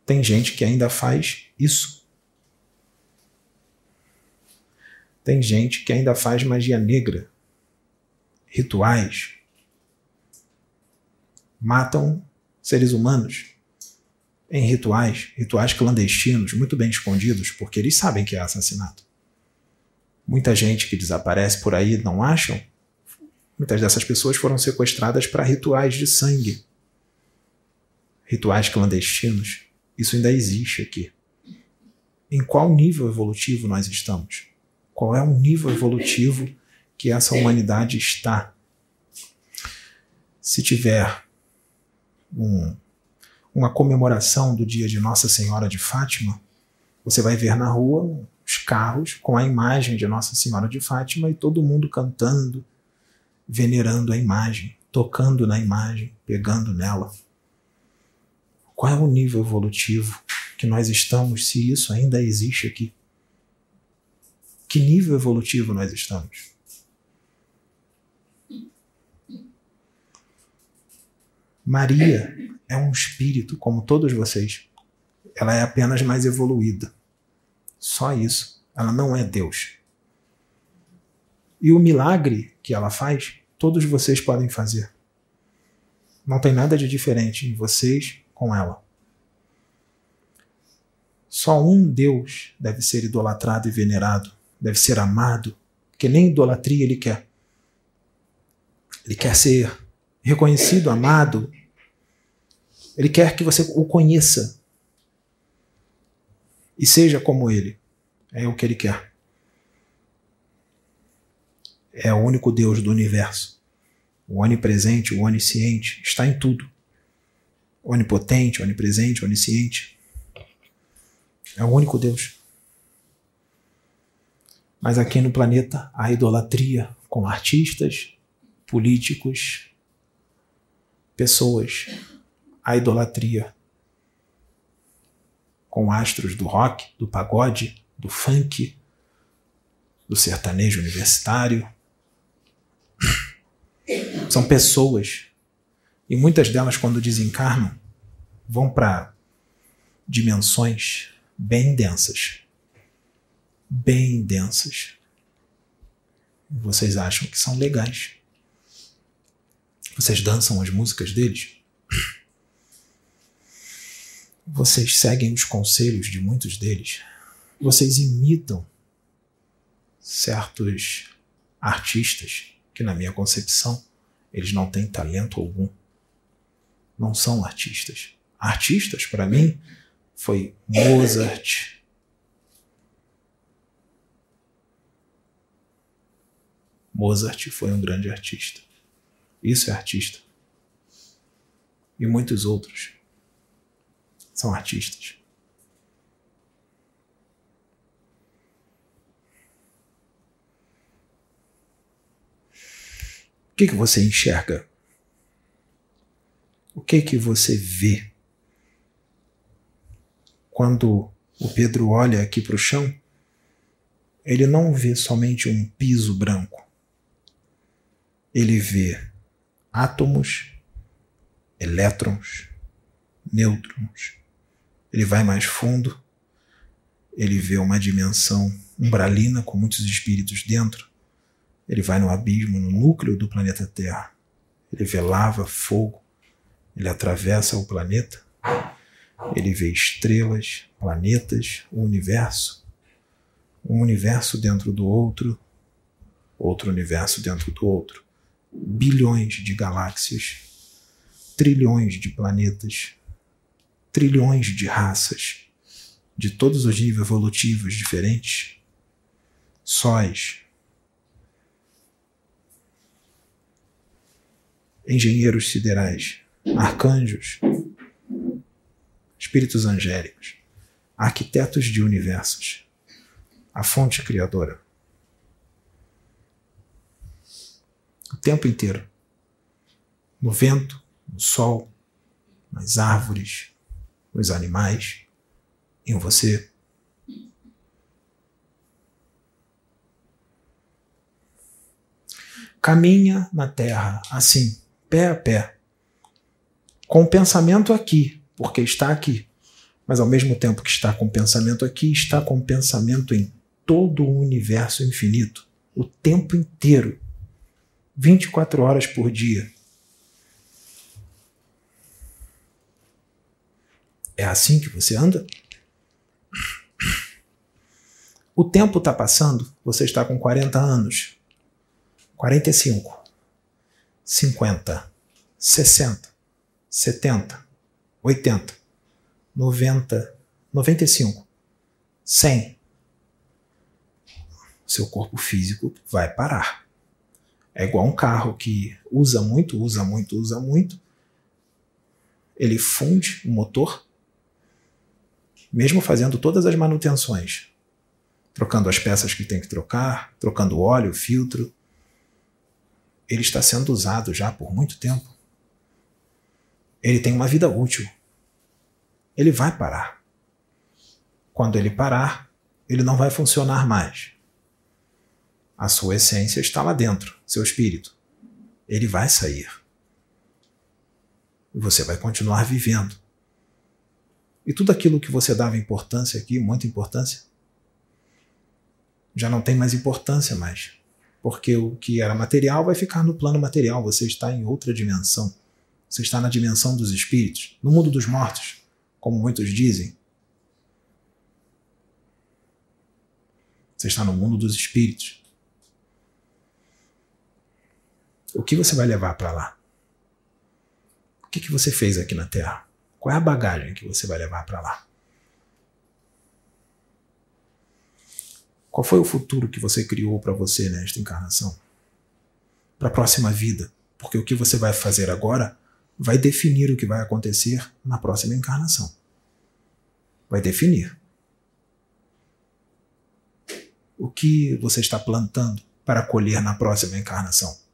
tem gente que ainda faz isso. Tem gente que ainda faz magia negra, rituais, matam seres humanos em rituais, rituais clandestinos, muito bem escondidos, porque eles sabem que é assassinato. Muita gente que desaparece por aí não acham Muitas dessas pessoas foram sequestradas para rituais de sangue, rituais clandestinos. Isso ainda existe aqui. Em qual nível evolutivo nós estamos? Qual é o nível evolutivo que essa humanidade está? Se tiver um, uma comemoração do dia de Nossa Senhora de Fátima, você vai ver na rua os carros com a imagem de Nossa Senhora de Fátima e todo mundo cantando, venerando a imagem, tocando na imagem, pegando nela. Qual é o nível evolutivo que nós estamos, se isso ainda existe aqui? Que nível evolutivo nós estamos? Maria é um espírito, como todos vocês. Ela é apenas mais evoluída. Só isso. Ela não é Deus. E o milagre que ela faz, todos vocês podem fazer. Não tem nada de diferente em vocês com ela. Só um Deus deve ser idolatrado e venerado, deve ser amado, que nem idolatria ele quer. Ele quer ser reconhecido, amado. Ele quer que você o conheça e seja como ele. É o que ele quer. É o único Deus do universo. O onipresente, o onisciente, está em tudo. Onipotente, onipresente, onisciente. É o único Deus. Mas aqui no planeta há idolatria com artistas, políticos, pessoas. Há idolatria com astros do rock, do pagode, do funk, do sertanejo universitário. São pessoas. E muitas delas, quando desencarnam, vão para dimensões bem densas. Bem densas. Vocês acham que são legais. Vocês dançam as músicas deles? Vocês seguem os conselhos de muitos deles? Vocês imitam certos artistas que, na minha concepção, eles não têm talento algum. Não são artistas. Artistas, para mim, foi Mozart. Mozart foi um grande artista. Isso é artista. E muitos outros são artistas. O que, que você enxerga? O que que você vê? Quando o Pedro olha aqui para o chão, ele não vê somente um piso branco. Ele vê átomos, elétrons, nêutrons. Ele vai mais fundo, ele vê uma dimensão umbralina com muitos espíritos dentro. Ele vai no abismo, no núcleo do planeta Terra. Ele vê lava, fogo. Ele atravessa o planeta. Ele vê estrelas, planetas, o universo. Um universo dentro do outro, outro universo dentro do outro bilhões de galáxias, trilhões de planetas, trilhões de raças, de todos os níveis evolutivos diferentes, sóis, engenheiros siderais, arcanjos, espíritos angélicos, arquitetos de universos, a fonte criadora. O tempo inteiro. No vento, no sol, nas árvores, nos animais, em você. Caminha na terra assim, pé a pé, com o pensamento aqui, porque está aqui, mas ao mesmo tempo que está com o pensamento aqui, está com o pensamento em todo o universo infinito, o tempo inteiro 24 horas por dia. É assim que você anda? O tempo está passando, você está com 40 anos, 45, 50, 60, 70, 80, 90, 95, 100. Seu corpo físico vai parar. É igual um carro que usa muito, usa muito, usa muito. Ele funde o motor, mesmo fazendo todas as manutenções, trocando as peças que tem que trocar, trocando óleo, filtro. Ele está sendo usado já por muito tempo. Ele tem uma vida útil. Ele vai parar. Quando ele parar, ele não vai funcionar mais. A sua essência está lá dentro, seu espírito. Ele vai sair. E você vai continuar vivendo. E tudo aquilo que você dava importância aqui, muita importância, já não tem mais importância mais. Porque o que era material vai ficar no plano material, você está em outra dimensão. Você está na dimensão dos espíritos, no mundo dos mortos, como muitos dizem. Você está no mundo dos espíritos. O que você vai levar para lá? O que, que você fez aqui na Terra? Qual é a bagagem que você vai levar para lá? Qual foi o futuro que você criou para você nesta encarnação? Para a próxima vida? Porque o que você vai fazer agora vai definir o que vai acontecer na próxima encarnação. Vai definir. O que você está plantando para colher na próxima encarnação?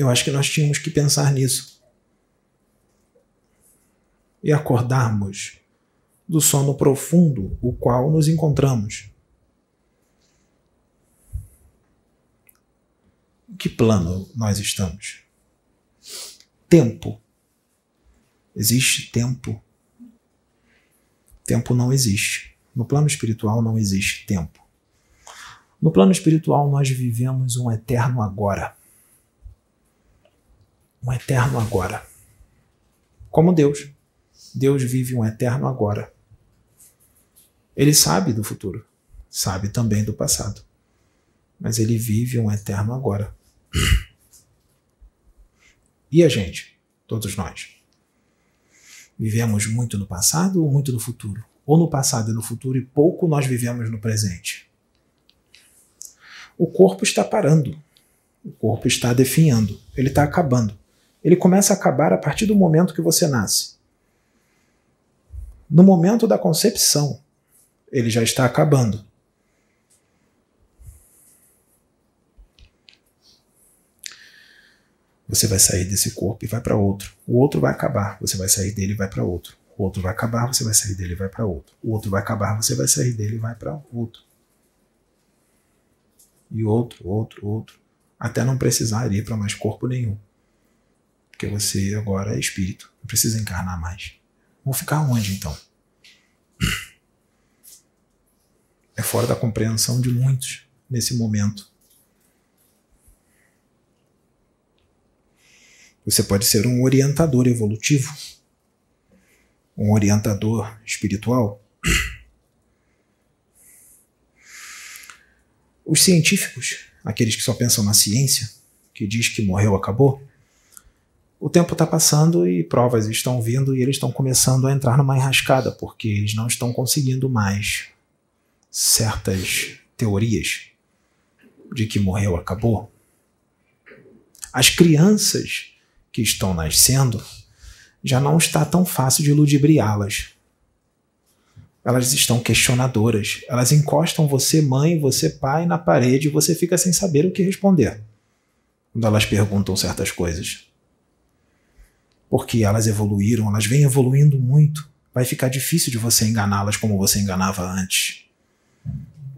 Eu acho que nós tínhamos que pensar nisso. E acordarmos do sono profundo o qual nos encontramos. Em que plano nós estamos? Tempo. Existe tempo? Tempo não existe. No plano espiritual não existe tempo. No plano espiritual nós vivemos um eterno agora. Um eterno agora. Como Deus. Deus vive um eterno agora. Ele sabe do futuro, sabe também do passado, mas ele vive um eterno agora. E a gente, todos nós, vivemos muito no passado ou muito no futuro? Ou no passado e no futuro e pouco nós vivemos no presente? O corpo está parando, o corpo está definhando, ele está acabando. Ele começa a acabar a partir do momento que você nasce. No momento da concepção, ele já está acabando. Você vai sair desse corpo e vai para outro. O outro vai acabar, você vai sair dele e vai para outro. O outro vai acabar, você vai sair dele e vai para outro. O outro vai acabar, você vai sair dele e vai para outro. E outro, outro, outro. Até não precisar ir para mais corpo nenhum. Porque você agora é espírito. Não precisa encarnar mais. Vão ficar onde então? é fora da compreensão de muitos nesse momento. Você pode ser um orientador evolutivo, um orientador espiritual. Os científicos, aqueles que só pensam na ciência, que diz que morreu, acabou, o tempo está passando e provas estão vindo e eles estão começando a entrar numa enrascada, porque eles não estão conseguindo mais certas teorias de que morreu, acabou. As crianças que estão nascendo já não está tão fácil de ludibriá-las. Elas estão questionadoras. Elas encostam você, mãe, você, pai, na parede e você fica sem saber o que responder quando elas perguntam certas coisas. Porque elas evoluíram, elas vêm evoluindo muito. Vai ficar difícil de você enganá-las como você enganava antes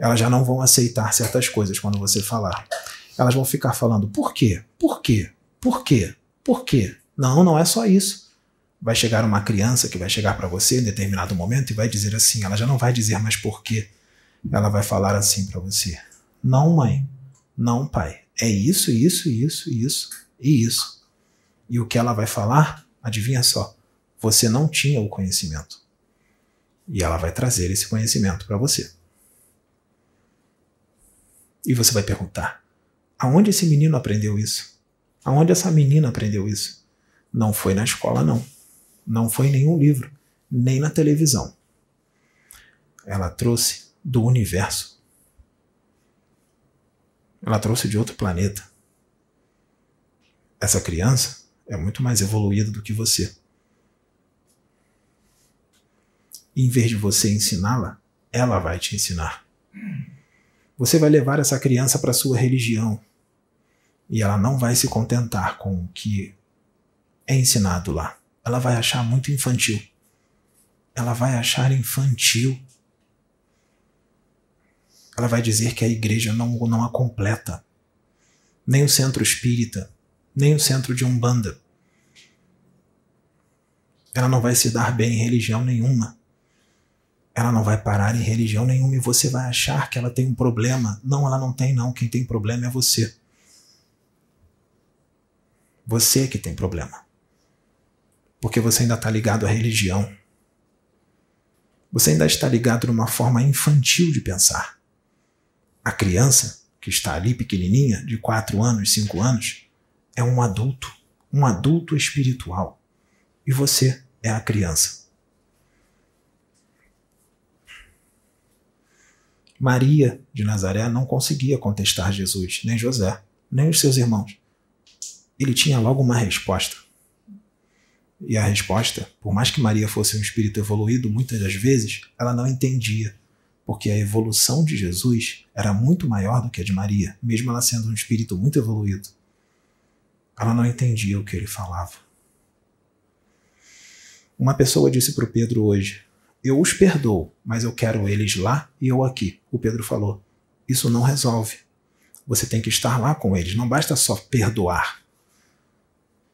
elas já não vão aceitar certas coisas quando você falar. Elas vão ficar falando por quê? Por quê? Por quê? Por quê? Não, não é só isso. Vai chegar uma criança que vai chegar para você em determinado momento e vai dizer assim, ela já não vai dizer mais por quê. Ela vai falar assim para você: "Não, mãe. Não, pai. É isso, isso, isso, isso e isso." E o que ela vai falar? Adivinha só. Você não tinha o conhecimento. E ela vai trazer esse conhecimento para você. E você vai perguntar: aonde esse menino aprendeu isso? Aonde essa menina aprendeu isso? Não foi na escola, não. Não foi em nenhum livro, nem na televisão. Ela trouxe do universo. Ela trouxe de outro planeta. Essa criança é muito mais evoluída do que você. Em vez de você ensiná-la, ela vai te ensinar. Você vai levar essa criança para sua religião e ela não vai se contentar com o que é ensinado lá. Ela vai achar muito infantil. Ela vai achar infantil. ela vai dizer que a igreja não, não a completa. Nem o centro espírita, nem o centro de Umbanda. Ela não vai se dar bem em religião nenhuma. Ela não vai parar em religião nenhuma e você vai achar que ela tem um problema. Não, ela não tem, não. Quem tem problema é você. Você que tem problema. Porque você ainda está ligado à religião. Você ainda está ligado numa forma infantil de pensar. A criança, que está ali pequenininha, de 4 anos, 5 anos, é um adulto, um adulto espiritual. E você é a criança. Maria de Nazaré não conseguia contestar Jesus, nem José, nem os seus irmãos. Ele tinha logo uma resposta. E a resposta, por mais que Maria fosse um espírito evoluído, muitas das vezes ela não entendia porque a evolução de Jesus era muito maior do que a de Maria, mesmo ela sendo um espírito muito evoluído. Ela não entendia o que ele falava. Uma pessoa disse para o Pedro hoje: Eu os perdoo, mas eu quero eles lá e eu aqui. O Pedro falou: Isso não resolve. Você tem que estar lá com eles, não basta só perdoar.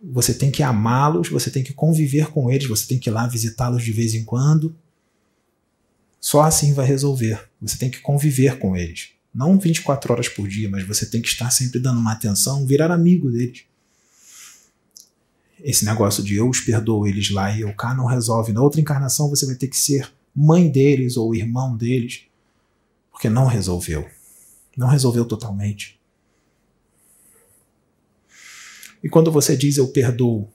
Você tem que amá-los, você tem que conviver com eles, você tem que ir lá visitá-los de vez em quando, só assim vai resolver. Você tem que conviver com eles. Não 24 horas por dia, mas você tem que estar sempre dando uma atenção, virar amigo deles. Esse negócio de eu os perdoo eles lá e eu cá não resolve. Na outra encarnação você vai ter que ser mãe deles ou irmão deles, porque não resolveu. Não resolveu totalmente. E quando você diz eu perdoo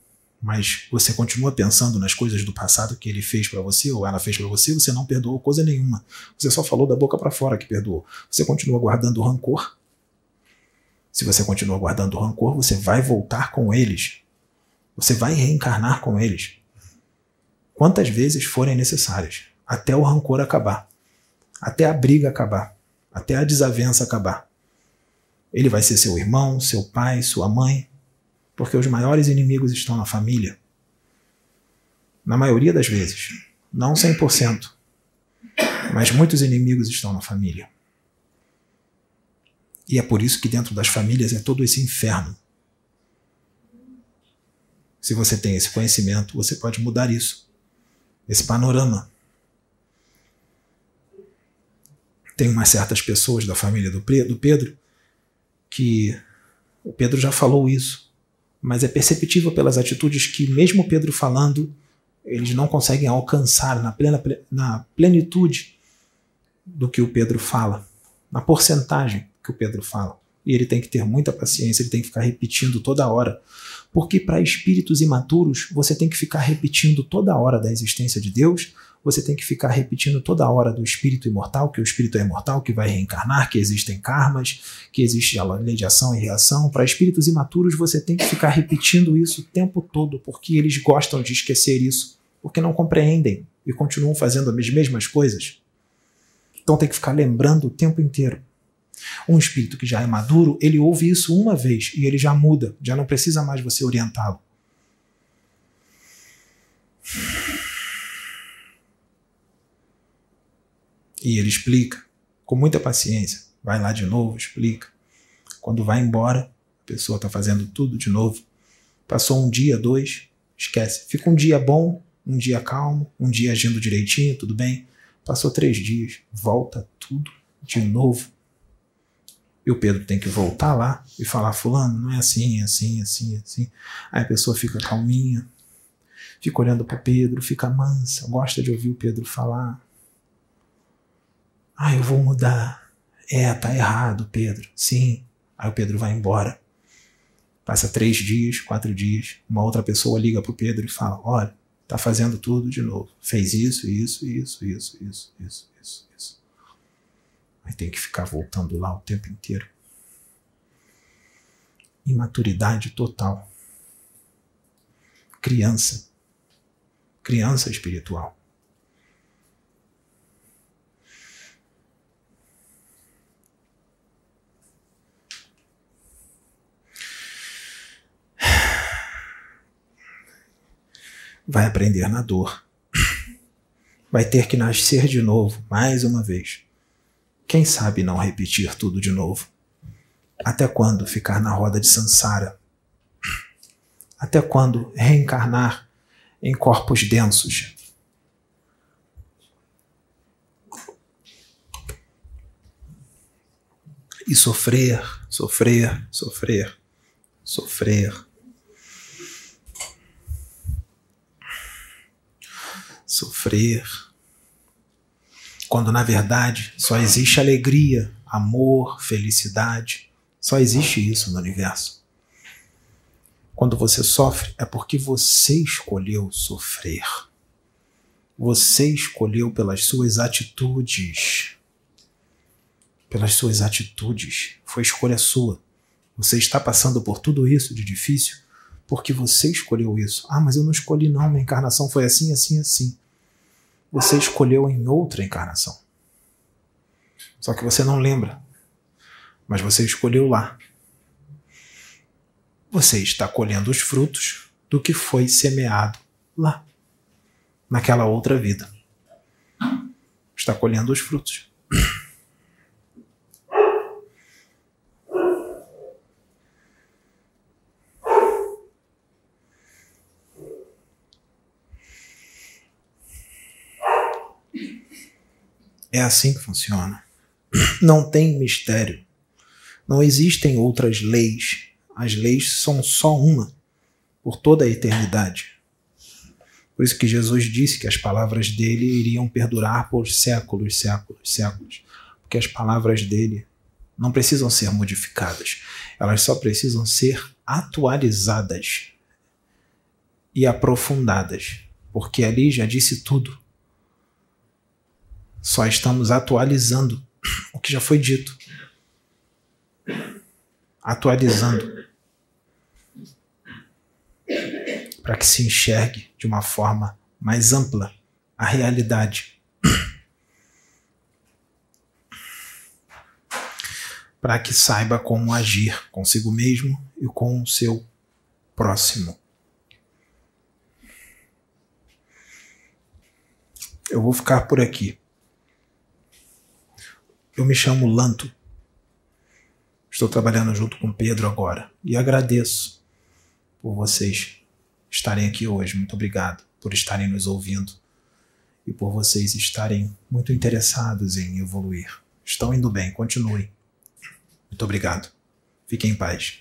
mas você continua pensando nas coisas do passado que ele fez para você ou ela fez para você, você não perdoou coisa nenhuma. Você só falou da boca para fora que perdoou. Você continua guardando rancor. Se você continua guardando rancor, você vai voltar com eles. Você vai reencarnar com eles. Quantas vezes forem necessárias, até o rancor acabar, até a briga acabar, até a desavença acabar. Ele vai ser seu irmão, seu pai, sua mãe, porque os maiores inimigos estão na família. Na maioria das vezes. Não 100%. Mas muitos inimigos estão na família. E é por isso que dentro das famílias é todo esse inferno. Se você tem esse conhecimento, você pode mudar isso. Esse panorama. Tem umas certas pessoas da família do Pedro que o Pedro já falou isso mas é perceptível pelas atitudes que, mesmo Pedro falando, eles não conseguem alcançar na, plena, na plenitude do que o Pedro fala, na porcentagem que o Pedro fala. E ele tem que ter muita paciência, ele tem que ficar repetindo toda hora. Porque para espíritos imaturos, você tem que ficar repetindo toda hora da existência de Deus, você tem que ficar repetindo toda hora do espírito imortal, que o espírito é imortal, que vai reencarnar, que existem karmas, que existe a lei de ação e reação. Para espíritos imaturos, você tem que ficar repetindo isso o tempo todo, porque eles gostam de esquecer isso, porque não compreendem e continuam fazendo as mesmas coisas. Então tem que ficar lembrando o tempo inteiro. Um espírito que já é maduro, ele ouve isso uma vez e ele já muda, já não precisa mais você orientá-lo. E ele explica, com muita paciência. Vai lá de novo, explica. Quando vai embora, a pessoa está fazendo tudo de novo. Passou um dia, dois, esquece. Fica um dia bom, um dia calmo, um dia agindo direitinho, tudo bem. Passou três dias, volta tudo de novo. E o Pedro tem que voltar lá e falar: Fulano, não é assim, é assim, é assim, é assim. Aí a pessoa fica calminha, fica olhando para Pedro, fica mansa, gosta de ouvir o Pedro falar. Ah, eu vou mudar. É, tá errado, Pedro. Sim. Aí o Pedro vai embora. Passa três dias, quatro dias. Uma outra pessoa liga pro Pedro e fala: Olha, tá fazendo tudo de novo. Fez isso, isso, isso, isso, isso, isso, isso, isso. Aí tem que ficar voltando lá o tempo inteiro. Imaturidade total. Criança. Criança espiritual. vai aprender na dor. Vai ter que nascer de novo, mais uma vez. Quem sabe não repetir tudo de novo? Até quando ficar na roda de Sansara? Até quando reencarnar em corpos densos? E sofrer, sofrer, sofrer, sofrer. Sofrer. Quando na verdade só existe alegria, amor, felicidade. Só existe isso no universo. Quando você sofre, é porque você escolheu sofrer. Você escolheu pelas suas atitudes. Pelas suas atitudes. Foi escolha sua. Você está passando por tudo isso de difícil porque você escolheu isso. Ah, mas eu não escolhi, não. Minha encarnação foi assim, assim, assim. Você escolheu em outra encarnação. Só que você não lembra. Mas você escolheu lá você está colhendo os frutos do que foi semeado lá, naquela outra vida. Está colhendo os frutos. É assim que funciona. Não tem mistério. Não existem outras leis as leis são só uma, por toda a eternidade. Por isso que Jesus disse que as palavras dele iriam perdurar por séculos, séculos, séculos. Porque as palavras dele não precisam ser modificadas, elas só precisam ser atualizadas e aprofundadas, porque ali já disse tudo. Só estamos atualizando o que já foi dito. Atualizando para que se enxergue de uma forma mais ampla a realidade. para que saiba como agir consigo mesmo e com o seu próximo. Eu vou ficar por aqui. Eu me chamo Lanto. Estou trabalhando junto com Pedro agora e agradeço por vocês estarem aqui hoje. Muito obrigado por estarem nos ouvindo e por vocês estarem muito interessados em evoluir. Estão indo bem, continuem. Muito obrigado. Fiquem em paz.